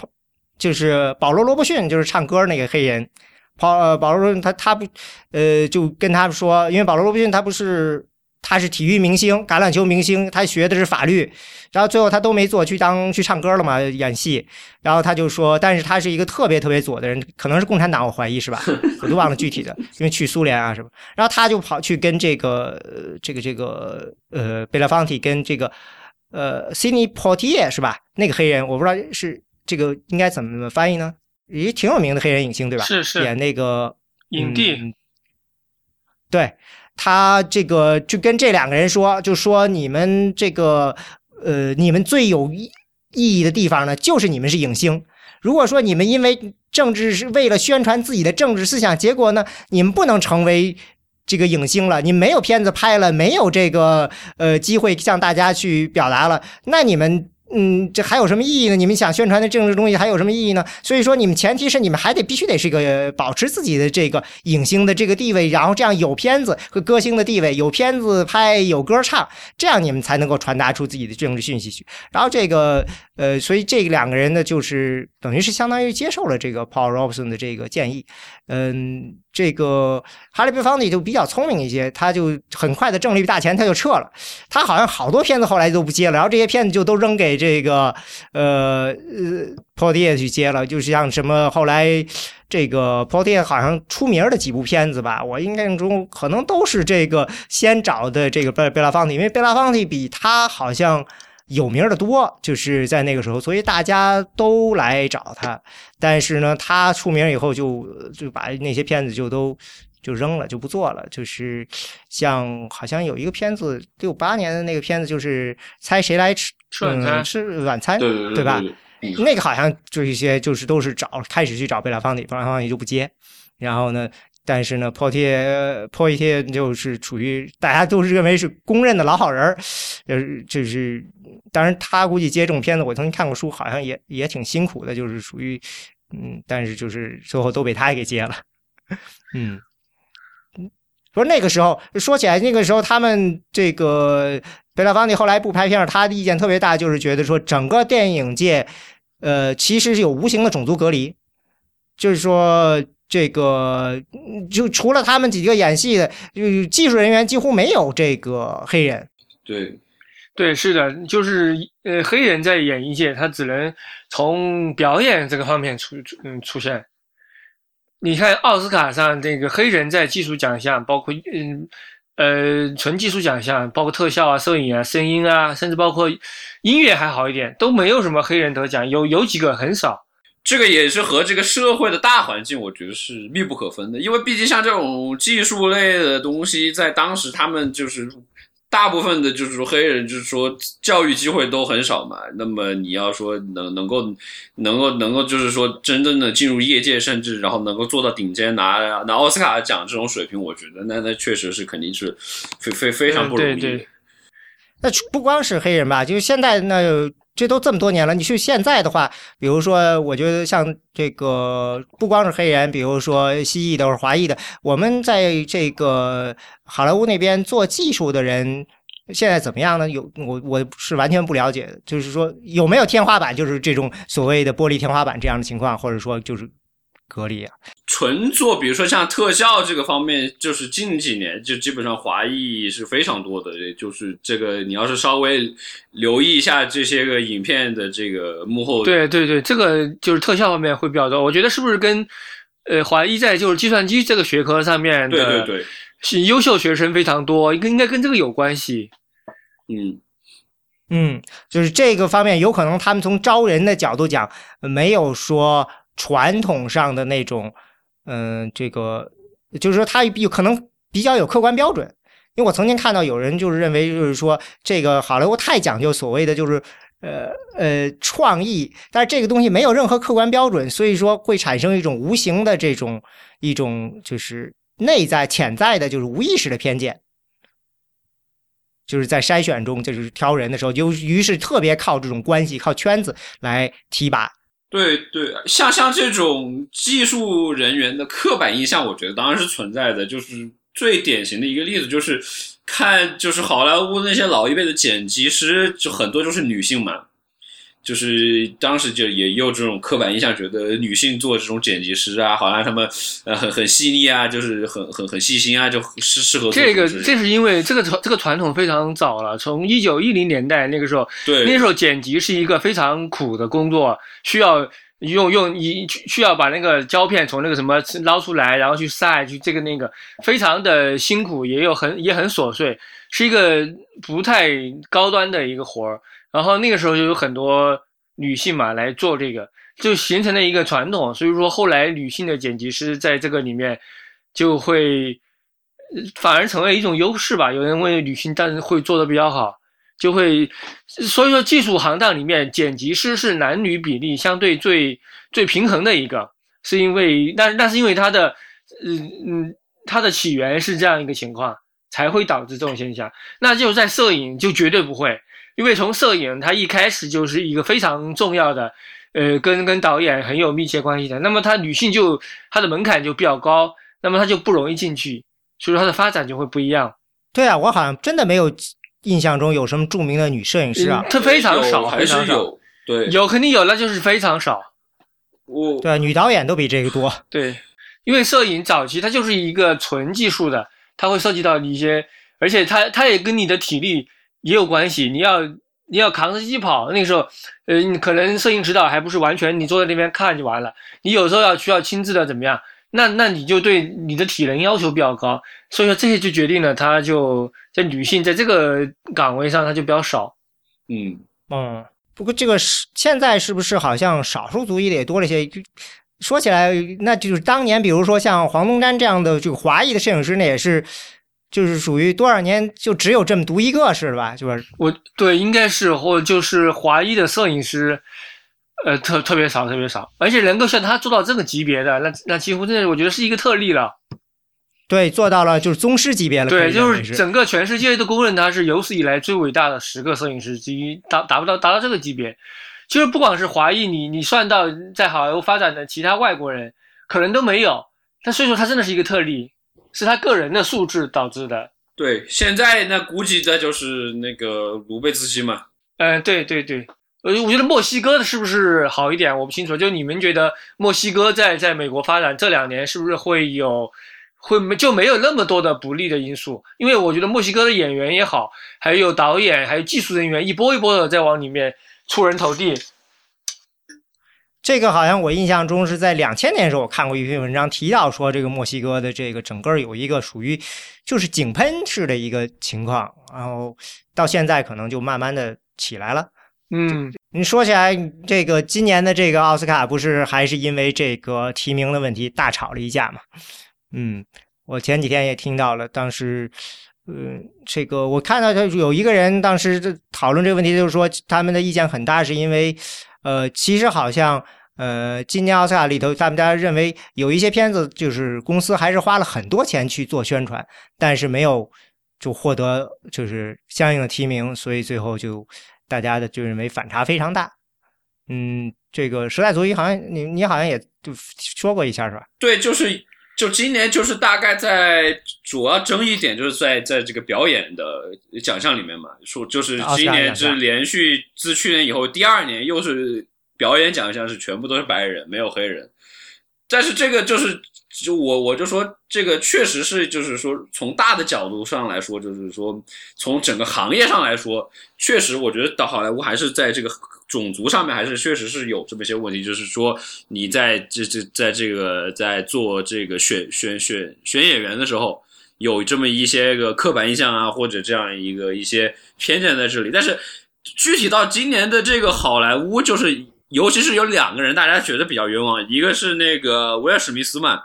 就是保罗·罗伯逊，就是唱歌那个黑人。保呃保罗他他不呃就跟他们说，因为保罗·罗伯逊他不是他是体育明星、橄榄球明星，他学的是法律，然后最后他都没做，去当去唱歌了嘛，演戏。然后他就说，但是他是一个特别特别左的人，可能是共产党，我怀疑是吧？我都忘了具体的，因为去苏联啊什么。然后他就跑去跟这个这个这个呃贝拉方提跟这个呃 c i n e Portier 是吧？那个黑人我不知道是这个应该怎么翻译呢？也挺有名的黑人影星对吧？是是演那个影帝。嗯对他这个就跟这两个人说，就说你们这个呃，你们最有意义的地方呢，就是你们是影星。如果说你们因为政治是为了宣传自己的政治思想，结果呢，你们不能成为这个影星了，你没有片子拍了，没有这个呃机会向大家去表达了，那你们。嗯，这还有什么意义呢？你们想宣传的政治东西还有什么意义呢？所以说，你们前提是你们还得必须得是一个保持自己的这个影星的这个地位，然后这样有片子和歌星的地位，有片子拍，有歌唱，这样你们才能够传达出自己的政治讯息去。然后这个呃，所以这两个人呢，就是等于是相当于接受了这个 Paul Robson 的这个建议。嗯，这个哈利·贝方迪就比较聪明一些，他就很快的挣了一笔大钱，他就撤了。他好像好多片子后来都不接了，然后这些片子就都扔给这个呃呃 p o r t i e 去接了，就是像什么后来这个 p o r t i e 好像出名的几部片子吧，我印象中可能都是这个先找的这个贝贝拉方蒂，因为贝拉方蒂比他好像。有名的多，就是在那个时候，所以大家都来找他。但是呢，他出名以后就就把那些片子就都就扔了，就不做了。就是像好像有一个片子，六八年的那个片子，就是猜谁来吃吃晚餐，吃晚餐，对对对吧？那个好像就一些就是都是找开始去找贝拉方迪，贝拉方迪就不接。然后呢？但是呢，破贴破一贴就是处于大家都是认为是公认的老好人儿，就是就是，当然他估计接这种片子，我曾经看过书，好像也也挺辛苦的，就是属于嗯，但是就是最后都被他给接了，嗯，说那个时候说起来，那个时候他们这个贝拉方蒂后来不拍片他的意见特别大，就是觉得说整个电影界呃其实是有无形的种族隔离，就是说。这个就除了他们几个演戏的，就技术人员几乎没有这个黑人。对，对，是的，就是呃，黑人在演艺界，他只能从表演这个方面出出嗯出现。你看奥斯卡上这个黑人在技术奖项，包括嗯呃纯技术奖项，包括特效啊、摄影啊、声音啊，甚至包括音乐还好一点，都没有什么黑人得奖，有有几个很少。这个也是和这个社会的大环境，我觉得是密不可分的。因为毕竟像这种技术类的东西，在当时他们就是大部分的，就是说黑人，就是说教育机会都很少嘛。那么你要说能能够能够能够，就是说真正的进入业界，甚至然后能够做到顶尖，拿拿奥斯卡奖这种水平，我觉得那那确实是肯定是非非非常不容易。那不光是黑人吧，就是现在那。这都这么多年了，你去现在的话，比如说，我觉得像这个不光是黑人，比如说西裔的或者华裔的，我们在这个好莱坞那边做技术的人，现在怎么样呢？有我我是完全不了解，就是说有没有天花板，就是这种所谓的玻璃天花板这样的情况，或者说就是。隔离啊，纯做，比如说像特效这个方面，就是近几年就基本上华裔是非常多的。就是这个，你要是稍微留意一下这些个影片的这个幕后，对对对，这个就是特效方面会比较多。我觉得是不是跟呃华裔在就是计算机这个学科上面，对对对，是优秀学生非常多，应该应该跟这个有关系。嗯嗯，就是这个方面有可能他们从招人的角度讲，没有说。传统上的那种，嗯，这个就是说，他有可能比较有客观标准。因为我曾经看到有人就是认为，就是说这个好莱坞太讲究所谓的就是呃呃创意，但是这个东西没有任何客观标准，所以说会产生一种无形的这种一种就是内在潜在的就是无意识的偏见，就是在筛选中就是挑人的时候，就于是特别靠这种关系、靠圈子来提拔。对对，像像这种技术人员的刻板印象，我觉得当然是存在的。就是最典型的一个例子，就是看就是好莱坞那些老一辈的剪辑师，就很多就是女性嘛。就是当时就也有这种刻板印象，觉得女性做这种剪辑师啊，好像她们呃很很细腻啊，就是很很很细心啊，就是适合这个。这是因为这个传这个传统非常早了，从一九一零年代那个时候，对那时候剪辑是一个非常苦的工作，需要用用一需要把那个胶片从那个什么捞出来，然后去晒，去这个那个，非常的辛苦，也有很也很琐碎，是一个不太高端的一个活儿。然后那个时候就有很多女性嘛来做这个，就形成了一个传统。所以说后来女性的剪辑师在这个里面就会反而成为一种优势吧。有人为女性但是会做的比较好，就会所以说技术行当里面剪辑师是男女比例相对最最平衡的一个，是因为那那是因为它的嗯嗯它的起源是这样一个情况，才会导致这种现象。那就在摄影就绝对不会。因为从摄影，它一开始就是一个非常重要的，呃，跟跟导演很有密切关系的。那么，它女性就它的门槛就比较高，那么它就不容易进去，所以说它的发展就会不一样。对啊，我好像真的没有印象中有什么著名的女摄影师啊，它非常少，还是有，对，有肯定有，那就是非常少。我对女导演都比这个多。对，因为摄影早期它就是一个纯技术的，它会涉及到一些，而且它它也跟你的体力。也有关系，你要你要扛着机跑，那个时候，呃，你可能摄影指导还不是完全，你坐在那边看就完了。你有时候要需要亲自的怎么样？那那你就对你的体能要求比较高，所以说这些就决定了，他就在女性在这个岗位上，他就比较少。嗯嗯，不过这个是现在是不是好像少数族裔的也多了些？说起来，那就是当年，比如说像黄宗瞻这样的这个华裔的摄影师，呢也是。就是属于多少年就只有这么独一个是吧？就是我对应该是或就是华裔的摄影师，呃，特特别少，特别少，而且能够像他做到这个级别的，那那几乎真的我觉得是一个特例了。对，做到了就是宗师级别了。对，就是整个全世界都公认他是有史以来最伟大的十个摄影师之一，达达不到达到这个级别。就是不管是华裔，你你算到在好莱坞发展的其他外国人，可能都没有。但所以说他真的是一个特例。是他个人的素质导致的。对，现在那估计这就是那个卢贝兹基嘛。嗯，对对对。呃，我觉得墨西哥的是不是好一点？我不清楚。就你们觉得墨西哥在在美国发展这两年是不是会有会没就没有那么多的不利的因素？因为我觉得墨西哥的演员也好，还有导演，还有技术人员一波一波的在往里面出人头地。这个好像我印象中是在两千年的时候，我看过一篇文章提到说，这个墨西哥的这个整个有一个属于就是井喷式的一个情况，然后到现在可能就慢慢的起来了。嗯，你说起来，这个今年的这个奥斯卡不是还是因为这个提名的问题大吵了一架嘛？嗯，我前几天也听到了，当时，嗯，这个我看到他有一个人当时讨论这个问题，就是说他们的意见很大，是因为。呃，其实好像，呃，今年奥斯卡里头，大家认为有一些片子，就是公司还是花了很多钱去做宣传，但是没有就获得就是相应的提名，所以最后就大家的就认为反差非常大。嗯，这个时代足裔好像你你好像也就说过一下是吧？对，就是就今年就是大概在主要争议点就是在在这个表演的奖项里面嘛，说就是今年是连续自去年以后第二年又是表演奖项是全部都是白人没有黑人，但是这个就是就我我就说这个确实是就是说从大的角度上来说就是说从整个行业上来说，确实我觉得到好莱坞还是在这个。种族上面还是确实是有这么一些问题，就是说你在这这在这个在做这个选选选选演员的时候，有这么一些个刻板印象啊，或者这样一个一些偏见在这里。但是具体到今年的这个好莱坞，就是尤其是有两个人大家觉得比较冤枉，一个是那个威尔史密斯嘛，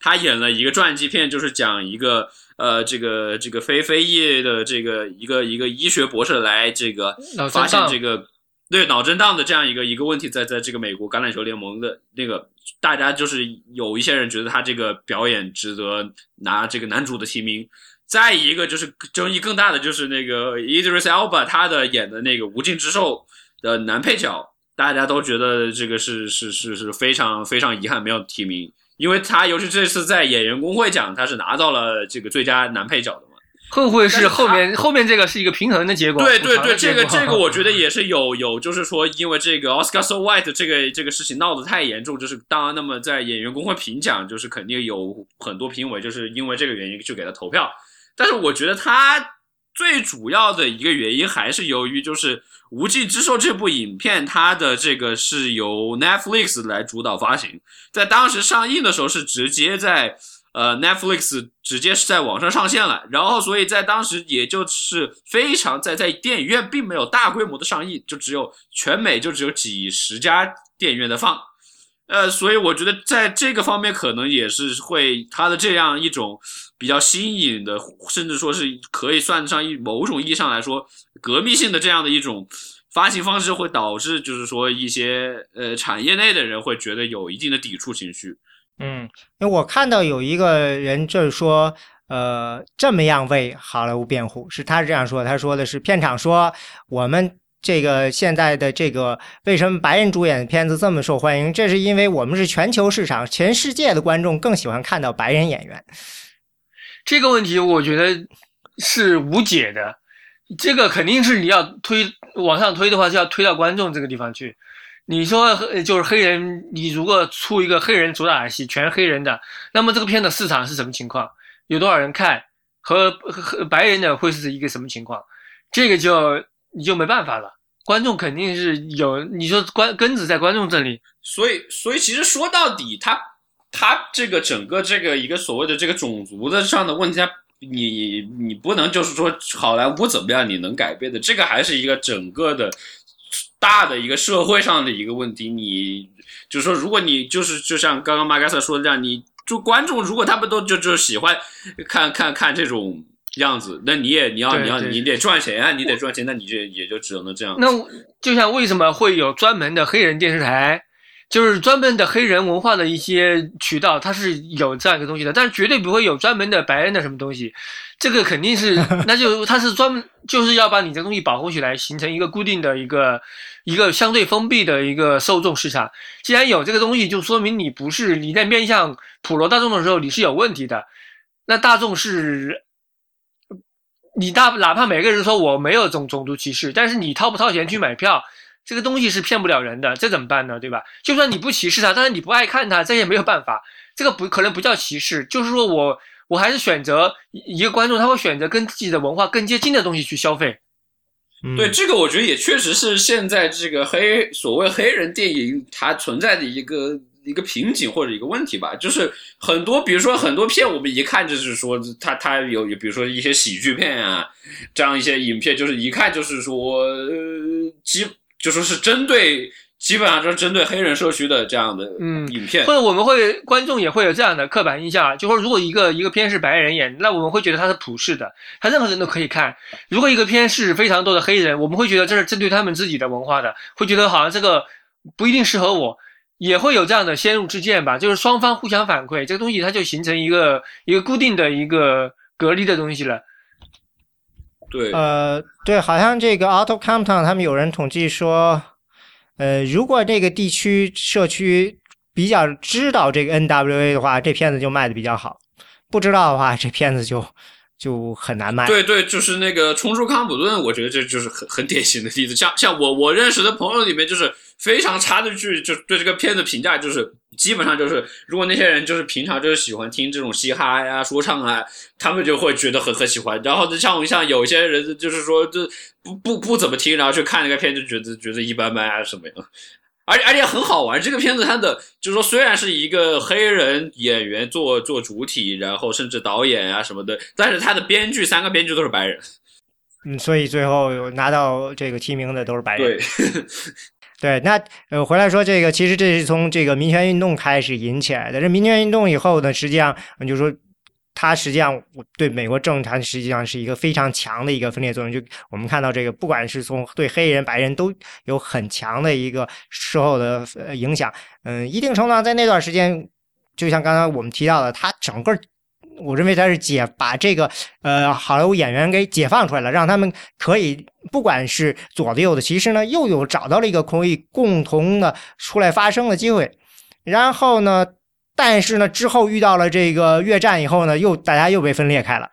他演了一个传记片，就是讲一个呃这个这个非非裔的这个一个一个医学博士来这个发现这个。对脑震荡的这样一个一个问题，在在这个美国橄榄球联盟的那个，大家就是有一些人觉得他这个表演值得拿这个男主的提名。再一个就是争议更大的就是那个 Idris Elba 他的演的那个无尽之兽的男配角，大家都觉得这个是是是是非常非常遗憾没有提名，因为他尤其这次在演员工会奖他是拿到了这个最佳男配角的嘛。会不会是后面后面这个是一个平衡的结果？对对对，这个这个我觉得 也是有有，就是说因为这个 Oscar So White 这个这个事情闹得太严重，就是当然那么在演员工会评奖，就是肯定有很多评委就是因为这个原因去给他投票，但是我觉得他最主要的一个原因还是由于就是《无尽之兽》这部影片，它的这个是由 Netflix 来主导发行，在当时上映的时候是直接在呃 Netflix 直接是在网上上线了，然后所以在当时也就是非常在在电影院并没有大规模的上映，就只有全美就只有几十家电影院在放。呃，所以我觉得在这个方面可能也是会它的这样一种比较新颖的，甚至说是可以算得上一某种意义上来说革命性的这样的一种发行方式，会导致就是说一些呃产业内的人会觉得有一定的抵触情绪。嗯，因为我看到有一个人就是说，呃，这么样为好莱坞辩护，是他是这样说，他说的是片场说我们这个现在的这个为什么白人主演的片子这么受欢迎，这是因为我们是全球市场，全世界的观众更喜欢看到白人演员。这个问题，我觉得是无解的。这个肯定是你要推往上推的话，就要推到观众这个地方去。你说就是黑人，你如果出一个黑人主打戏，全黑人的，那么这个片的市场是什么情况？有多少人看？和和白人的会是一个什么情况？这个就你就没办法了。观众肯定是有，你说关根子在观众这里，所以，所以其实说到底，他他这个整个这个一个所谓的这个种族的上的问题，他你你不能就是说好莱坞怎么样你能改变的，这个还是一个整个的大的一个社会上的一个问题。你就是说，如果你就是就像刚刚马盖瑟说的这样，你就观众如果他们都就就喜欢看看看这种。样子，那你也你要你要你得赚钱啊，你得赚钱，那你就也就只能这样。那就像为什么会有专门的黑人电视台，就是专门的黑人文化的一些渠道，它是有这样一个东西的，但是绝对不会有专门的白人的什么东西。这个肯定是，那就它是专门就是要把你这东西保护起来，形成一个固定的一个一个相对封闭的一个受众市场。既然有这个东西，就说明你不是你在面向普罗大众的时候你是有问题的。那大众是。你大哪怕每个人说我没有种种族歧视，但是你掏不掏钱去买票，这个东西是骗不了人的，这怎么办呢？对吧？就算你不歧视他，但是你不爱看他，这也没有办法。这个不可能不叫歧视，就是说我我还是选择一个观众，他会选择跟自己的文化更接近的东西去消费。嗯对，这个我觉得也确实是现在这个黑所谓黑人电影它存在的一个一个瓶颈或者一个问题吧，就是很多，比如说很多片，我们一看就是说它它有，比如说一些喜剧片啊，这样一些影片，就是一看就是说，呃，基就说是针对。基本上就是针对黑人社区的这样的嗯影片，或者我们会观众也会有这样的刻板印象，就说如果一个一个片是白人演，那我们会觉得它是普世的，他任何人都可以看。如果一个片是非常多的黑人，我们会觉得这是针对他们自己的文化的，会觉得好像这个不一定适合我，也会有这样的先入之见吧。就是双方互相反馈，这个东西它就形成一个一个固定的一个隔离的东西了。对，呃，对，好像这个 Auto Compton 他们有人统计说，呃，如果这个地区社区比较知道这个 NWA 的话，这片子就卖的比较好；不知道的话，这片子就就很难卖。对对，就是那个冲出康普顿，我觉得这就是很很典型的例子。像像我我认识的朋友里面，就是非常差的剧，就对这个片子评价就是基本上就是，如果那些人就是平常就是喜欢听这种嘻哈呀、说唱啊，他们就会觉得很很喜欢。然后像像有些人就是说就不不不怎么听，然后去看那个片就觉得觉得一般般啊什么样。而且而且很好玩，这个片子它的就是说，虽然是一个黑人演员做做主体，然后甚至导演啊什么的，但是他的编剧三个编剧都是白人。嗯，所以最后拿到这个提名的都是白人。对，对，那呃，回来说这个，其实这是从这个民权运动开始引起来的。这民权运动以后呢，实际上就说它实际上对美国政坛实际上是一个非常强的一个分裂作用。就我们看到这个，不管是从对黑人、白人都有很强的一个事后的影响。嗯，一定程度上在那段时间，就像刚才我们提到的，它整个。我认为他是解把这个呃好莱坞演员给解放出来了，让他们可以不管是左的右的，其实呢又有找到了一个可以共同的出来发声的机会。然后呢，但是呢之后遇到了这个越战以后呢，又大家又被分裂开了。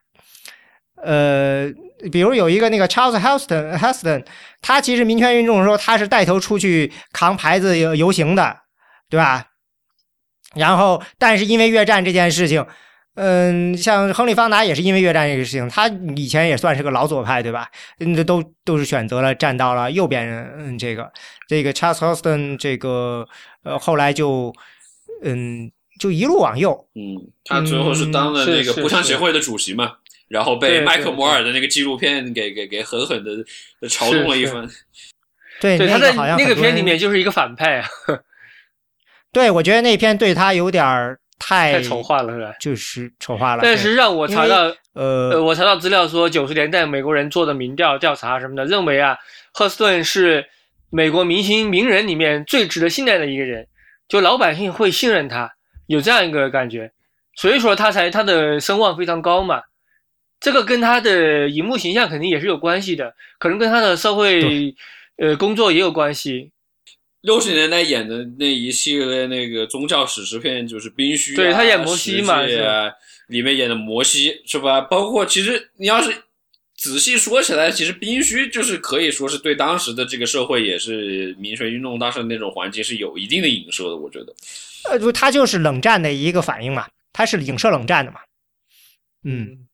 呃，比如有一个那个 Charles Heston Heston，他其实民权运动的时候，他是带头出去扛牌子游游行的，对吧？然后，但是因为越战这件事情，嗯，像亨利·方达也是因为越战这个事情，他以前也算是个老左派，对吧？嗯，都都是选择了站到了右边。嗯，这个这个 Charles Heston 这个呃，后来就嗯，就一路往右。嗯，他最后是当了那个步枪协会的主席嘛，然后被麦克摩尔的那个纪录片给给给狠狠的嘲弄了一番。对，对，他在那个片里面就是一个反派啊。对，我觉得那片对他有点太太丑化了，是吧？就是丑化了。但是让我查到，呃，我查到资料说，九十年代美国人做的民调调查什么的，认为啊，赫斯顿是美国明星名人里面最值得信赖的一个人，就老百姓会信任他，有这样一个感觉，所以说他才他的声望非常高嘛。这个跟他的荧幕形象肯定也是有关系的，可能跟他的社会呃工作也有关系。六十年代演的那一系列那个宗教史诗片，就是《冰虚》，对他演摩西嘛，里面演的摩西是吧？包括其实你要是仔细说起来，其实《冰虚》就是可以说是对当时的这个社会，也是民权运动当时那种环境是有一定的影射的。我觉得，呃，就他就是冷战的一个反应嘛，他是影射冷战的嘛，嗯。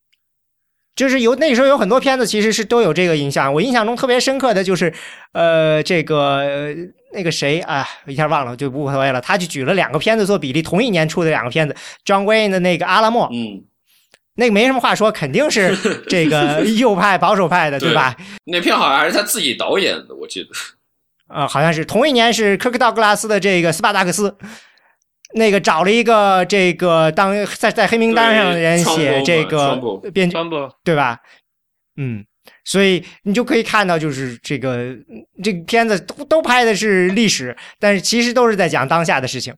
就是有那时候有很多片子其实是都有这个影响，我印象中特别深刻的就是，呃，这个那个谁啊，一下忘了就无所谓了。他就举了两个片子做比例，同一年出的两个片子，John Wayne 的那个《阿拉莫》，嗯，那个没什么话说，肯定是 这个右派保守派的，对吧？那片好像还是他自己导演的，我记得。啊，好像是同一年是科克道格拉斯的这个《斯巴达克斯》。那个找了一个这个当在在黑名单上的人写这个编剧，对吧？嗯，所以你就可以看到，就是这个这个片子都都拍的是历史，但是其实都是在讲当下的事情。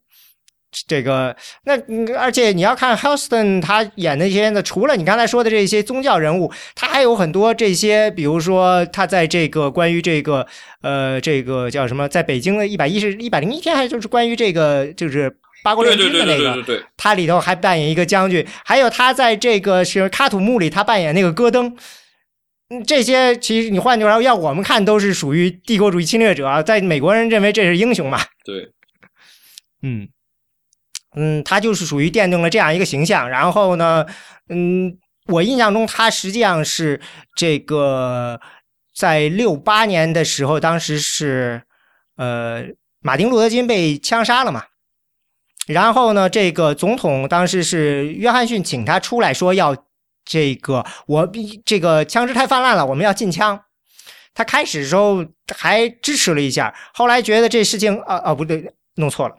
这个那而且你要看 Houston 他演那些片子，除了你刚才说的这些宗教人物，他还有很多这些，比如说他在这个关于这个呃这个叫什么，在北京的一百一十一百零一天，还就是关于这个就是。八国联军的那个，他里头还扮演一个将军，还有他在这个是喀土穆里，他扮演那个戈登。嗯，这些其实你换句话说，要我们看都是属于帝国主义侵略者，在美国人认为这是英雄嘛？对，嗯嗯，他就是属于奠定了这样一个形象。然后呢，嗯，我印象中他实际上是这个在六八年的时候，当时是呃，马丁路德金被枪杀了嘛？然后呢，这个总统当时是约翰逊请他出来说要这个我这个枪支太泛滥了，我们要禁枪。他开始的时候还支持了一下，后来觉得这事情啊啊不对，弄错了。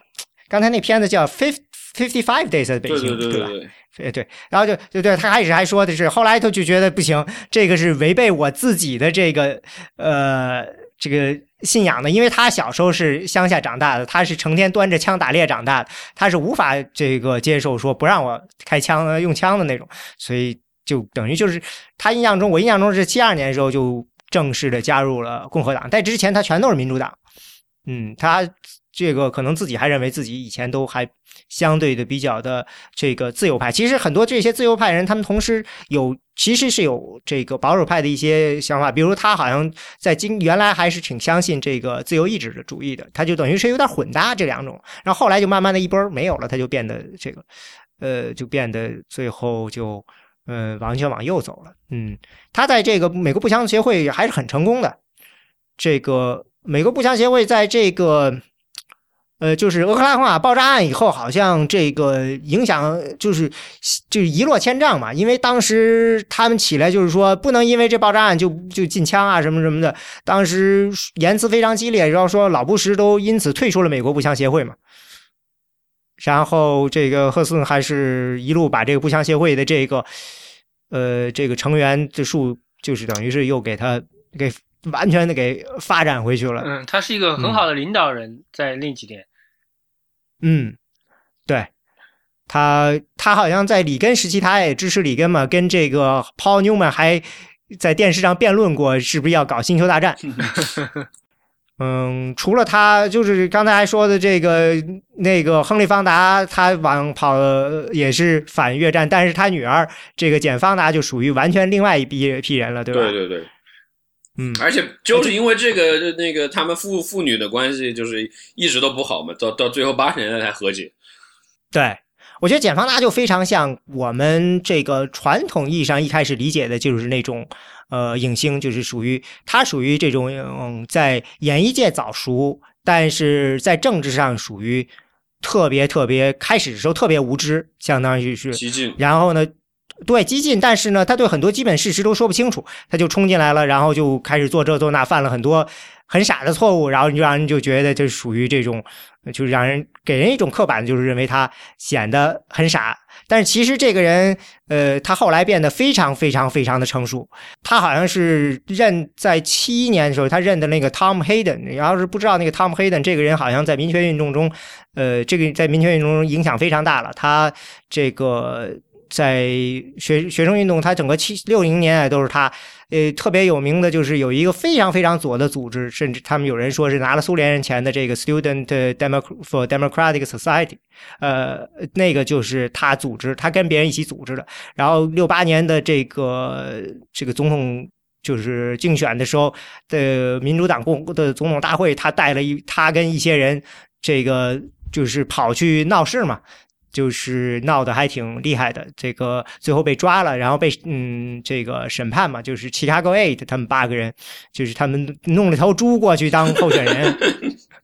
刚才那片子叫《Fifty Fifty Five Days》在北京，对吧？对对，然后就对对，他开始还说的是，后来他就觉得不行，这个是违背我自己的这个呃这个。信仰的，因为他小时候是乡下长大的，他是成天端着枪打猎长大的，他是无法这个接受说不让我开枪用枪的那种，所以就等于就是他印象中，我印象中是七二年的时候就正式的加入了共和党，在之前他全都是民主党，嗯，他。这个可能自己还认为自己以前都还相对的比较的这个自由派，其实很多这些自由派人，他们同时有其实是有这个保守派的一些想法，比如他好像在今原来还是挺相信这个自由意志的主义的，他就等于是有点混搭这两种，然后后来就慢慢的一波没有了，他就变得这个呃就变得最后就嗯完全往右走了，嗯，他在这个美国步枪协会还是很成功的，这个美国步枪协会在这个。呃，就是俄克拉荷马爆炸案以后，好像这个影响就是就一落千丈嘛。因为当时他们起来就是说，不能因为这爆炸案就就禁枪啊什么什么的。当时言辞非常激烈，然后说老布什都因此退出了美国步枪协会嘛。然后这个赫斯顿还是一路把这个步枪协会的这个呃这个成员的数，就是等于是又给他给完全的给发展回去了。嗯，他是一个很好的领导人，在那几年。嗯，对，他他好像在里根时期，他也支持里根嘛，跟这个 Paul Newman 还在电视上辩论过，是不是要搞星球大战？嗯，除了他，就是刚才说的这个那个亨利·方达，他往跑也是反越战，但是他女儿这个简·方达就属于完全另外一批批人了，对吧？对对对，嗯，而且就是因为这个那个他们父父女的关系，就是一直都不好嘛，到到最后八十年代才和解。对。我觉得简·方达就非常像我们这个传统意义上一开始理解的，就是那种呃影星，就是属于他属于这种嗯在演艺界早熟，但是在政治上属于特别特别开始的时候特别无知，相当于是激进。然后呢，对激进，但是呢，他对很多基本事实都说不清楚，他就冲进来了，然后就开始做这做那，犯了很多很傻的错误，然后你就让人就觉得这属于这种。就是让人给人一种刻板，就是认为他显得很傻。但是其实这个人，呃，他后来变得非常非常非常的成熟。他好像是认在七一年的时候，他认的那个 Tom Hayden。你要是不知道那个 Tom Hayden 这个人，好像在民权运动中，呃，这个在民权运动中影响非常大了。他这个。在学学生运动，他整个七六零年代都是他，呃，特别有名的就是有一个非常非常左的组织，甚至他们有人说是拿了苏联人钱的这个 Student Democ for Democratic Society，呃，那个就是他组织，他跟别人一起组织的。然后六八年的这个这个总统就是竞选的时候的民主党共的总统大会，他带了一他跟一些人，这个就是跑去闹事嘛。就是闹得还挺厉害的，这个最后被抓了，然后被嗯这个审判嘛，就是 Chicago Eight 他们八个人，就是他们弄了头猪过去当候选人，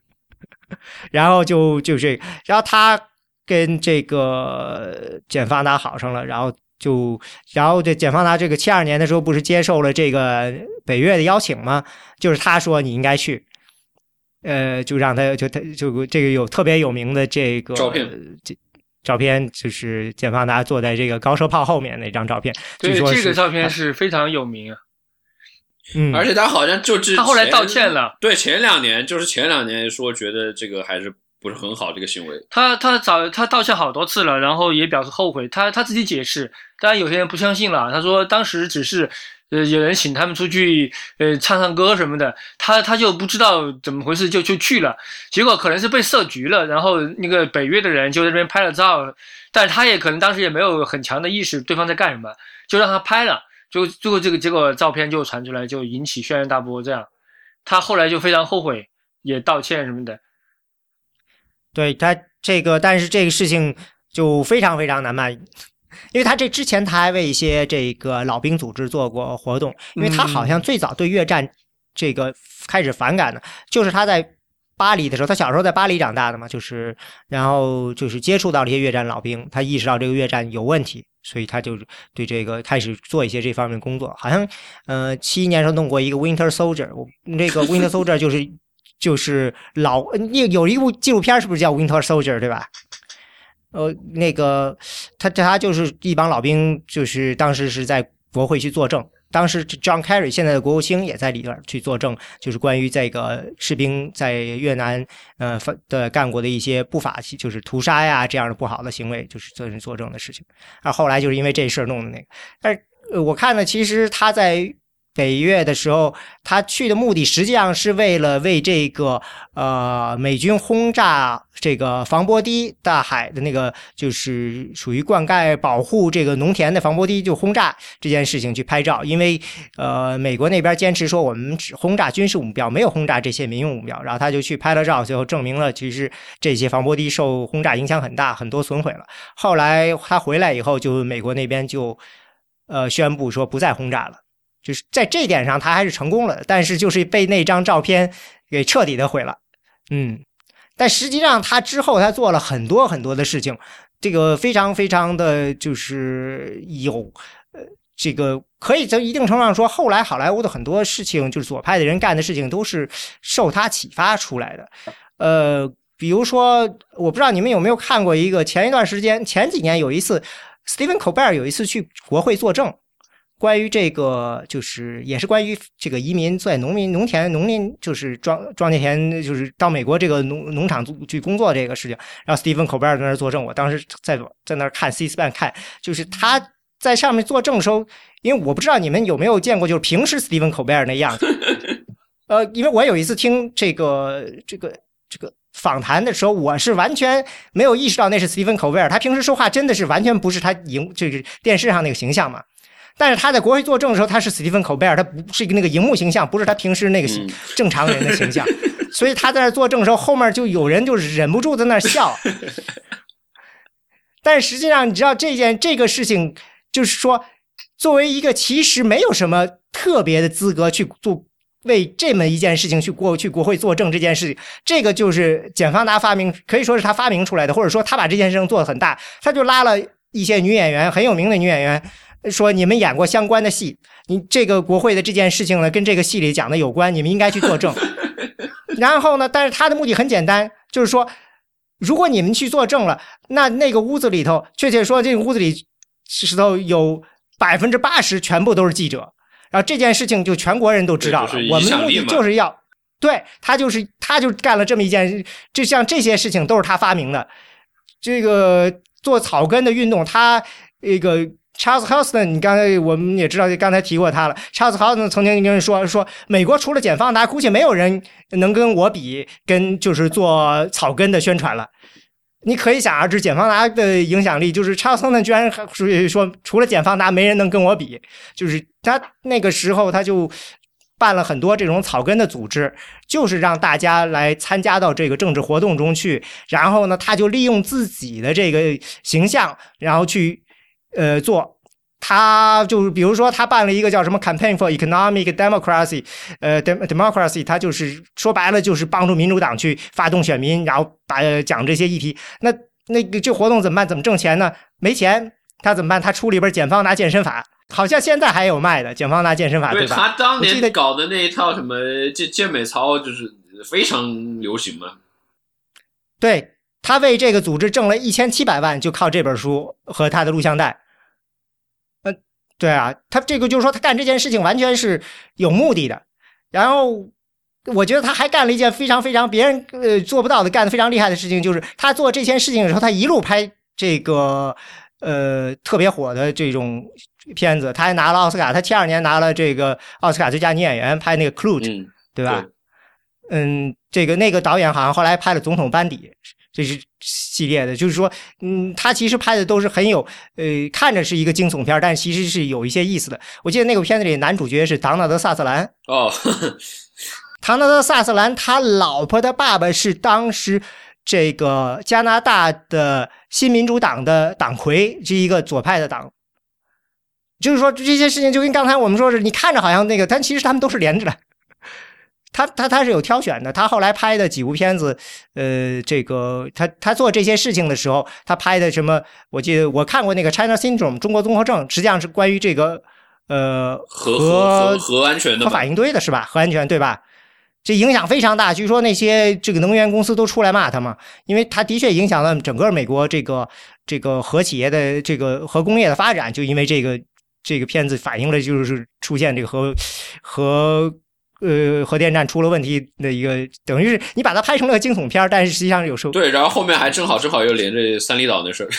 然后就就这，然后他跟这个简方达好上了，然后就然后这简方达这个七二年的时候不是接受了这个北越的邀请吗？就是他说你应该去，呃，就让他就他就这个有特别有名的这个照片这。照片就是简方达坐在这个高射炮后面那张照片，对，这个照片是非常有名啊。嗯，而且他好像就是他后来道歉了。对，前两年就是前两年说觉得这个还是不是很好这个行为。他他早他道歉好多次了，然后也表示后悔。他他自己解释，当然有些人不相信了。他说当时只是。呃，有人请他们出去，呃，唱唱歌什么的，他他就不知道怎么回事，就就去了。结果可能是被设局了，然后那个北约的人就在那边拍了照，但是他也可能当时也没有很强的意识对方在干什么，就让他拍了。就最后这个结果照片就传出来，就引起轩然大波。这样，他后来就非常后悔，也道歉什么的。对他这个，但是这个事情就非常非常难办。因为他这之前他还为一些这个老兵组织做过活动，因为他好像最早对越战这个开始反感的，就是他在巴黎的时候，他小时候在巴黎长大的嘛，就是然后就是接触到这些越战老兵，他意识到这个越战有问题，所以他就对这个开始做一些这方面工作。好像呃七一年时候弄过一个 Winter Soldier，那个 Winter Soldier 就是 就是老那有一部纪录片是不是叫 Winter Soldier 对吧？呃，那个他他就是一帮老兵，就是当时是在国会去作证。当时 John Kerry 现在的国务卿也在里边去作证，就是关于这个士兵在越南呃的干过的一些不法，就是屠杀呀这样的不好的行为，就是做人作证的事情。而后来就是因为这事儿弄的那个，但是我看呢，其实他在。北越的时候，他去的目的实际上是为了为这个呃美军轰炸这个防波堤大海的那个，就是属于灌溉保护这个农田的防波堤就轰炸这件事情去拍照，因为呃美国那边坚持说我们只轰炸军事目标，没有轰炸这些民用目标，然后他就去拍了照，最后证明了其实这些防波堤受轰炸影响很大，很多损毁了。后来他回来以后，就美国那边就呃宣布说不再轰炸了。就是在这点上，他还是成功了，但是就是被那张照片给彻底的毁了。嗯，但实际上他之后他做了很多很多的事情，这个非常非常的就是有呃，这个可以在一定程度上说，后来好莱坞的很多事情，就是左派的人干的事情，都是受他启发出来的。呃，比如说，我不知道你们有没有看过一个前一段时间前几年有一次，Stephen Colbert 有一次去国会作证。关于这个，就是也是关于这个移民在农民农田农林，就是庄庄稼田，就是到美国这个农农场去工作这个事情。然后 Stephen Colbert 在那儿作证，我当时在在那儿看 C-SPAN 看，就是他在上面作证的时候，因为我不知道你们有没有见过，就是平时 Stephen Colbert 那样子。呃，因为我有一次听这个这个这个访谈的时候，我是完全没有意识到那是 Steven Colbert。他平时说话真的是完全不是他影就是电视上那个形象嘛。但是他在国会作证的时候，他是史蒂芬·科贝尔，他不是一个那个荧幕形象，不是他平时那个嗯正常人的形象。所以他在那作证的时候，后面就有人就是忍不住在那儿笑。但实际上，你知道这件这个事情，就是说，作为一个其实没有什么特别的资格去做为这么一件事情去过去国会作证这件事情，这个就是简方达发明，可以说是他发明出来的，或者说他把这件事情做得很大，他就拉了一些女演员，很有名的女演员，说你们演过相关的戏，你这个国会的这件事情呢，跟这个戏里讲的有关，你们应该去作证。然后呢，但是他的目的很简单，就是说，如果你们去作证了，那那个屋子里头，确切说，这个屋子里石头有百分之八十全部都是记者，然后这件事情就全国人都知道了。就是我们的目的就是要，对他就是他就干了这么一件，就像这些事情都是他发明的。这个做草根的运动，他那个 Charles Houston，你刚才我们也知道，刚才提过他了。Charles Houston 曾经跟人说说，美国除了简方达，估计没有人能跟我比，跟就是做草根的宣传了。你可以想而知，简方达的影响力，就是 Charles Houston 居然还说，除了简方达，没人能跟我比。就是他那个时候，他就办了很多这种草根的组织，就是让大家来参加到这个政治活动中去。然后呢，他就利用自己的这个形象，然后去呃做。他就是比如说，他办了一个叫什么 Campaign for Economic Democracy，呃，dem democracy，他就是说白了就是帮助民主党去发动选民，然后把、呃讲这些议题。那那个这活动怎么办？怎么挣钱呢？没钱，他怎么办？他出了一本《简方拿健身法》，好像现在还有卖的《简方拿健身法》，对吧？他当年搞的那一套什么健健美操，就是非常流行嘛。对他为这个组织挣了一千七百万，就靠这本书和他的录像带。呃，对啊，他这个就是说他干这件事情完全是有目的的。然后我觉得他还干了一件非常非常别人呃做不到的、干的非常厉害的事情，就是他做这件事情的时候，他一路拍这个呃特别火的这种片子，他还拿了奥斯卡，他七二年拿了这个奥斯卡最佳女演员，拍那个《Clute》，嗯，对吧？嗯，这个那个导演好像后来拍了《总统班底》，这是系列的，就是说，嗯，他其实拍的都是很有，呃，看着是一个惊悚片，但其实是有一些意思的。我记得那个片子里男主角是唐纳德·萨瑟兰，哦，唐纳德·萨瑟兰他老婆的爸爸是当时这个加拿大的新民主党的党魁，是一个左派的党。就是说这些事情就跟刚才我们说是，你看着好像那个，但其实他们都是连着的。他他他是有挑选的，他后来拍的几部片子，呃，这个他他做这些事情的时候，他拍的什么？我记得我看过那个《China Syndrome》中国综合症，实际上是关于这个呃核核核安全的嘛核反应堆的是吧？核安全对吧？这影响非常大，据说那些这个能源公司都出来骂他嘛，因为他的确影响了整个美国这个这个核企业的这个核工业的发展，就因为这个这个片子反映了就是出现这个核核呃核电站出了问题的一个，等于是你把它拍成了个惊悚片儿，但是实际上有时候对，然后后面还正好正好又连着三里岛那事儿。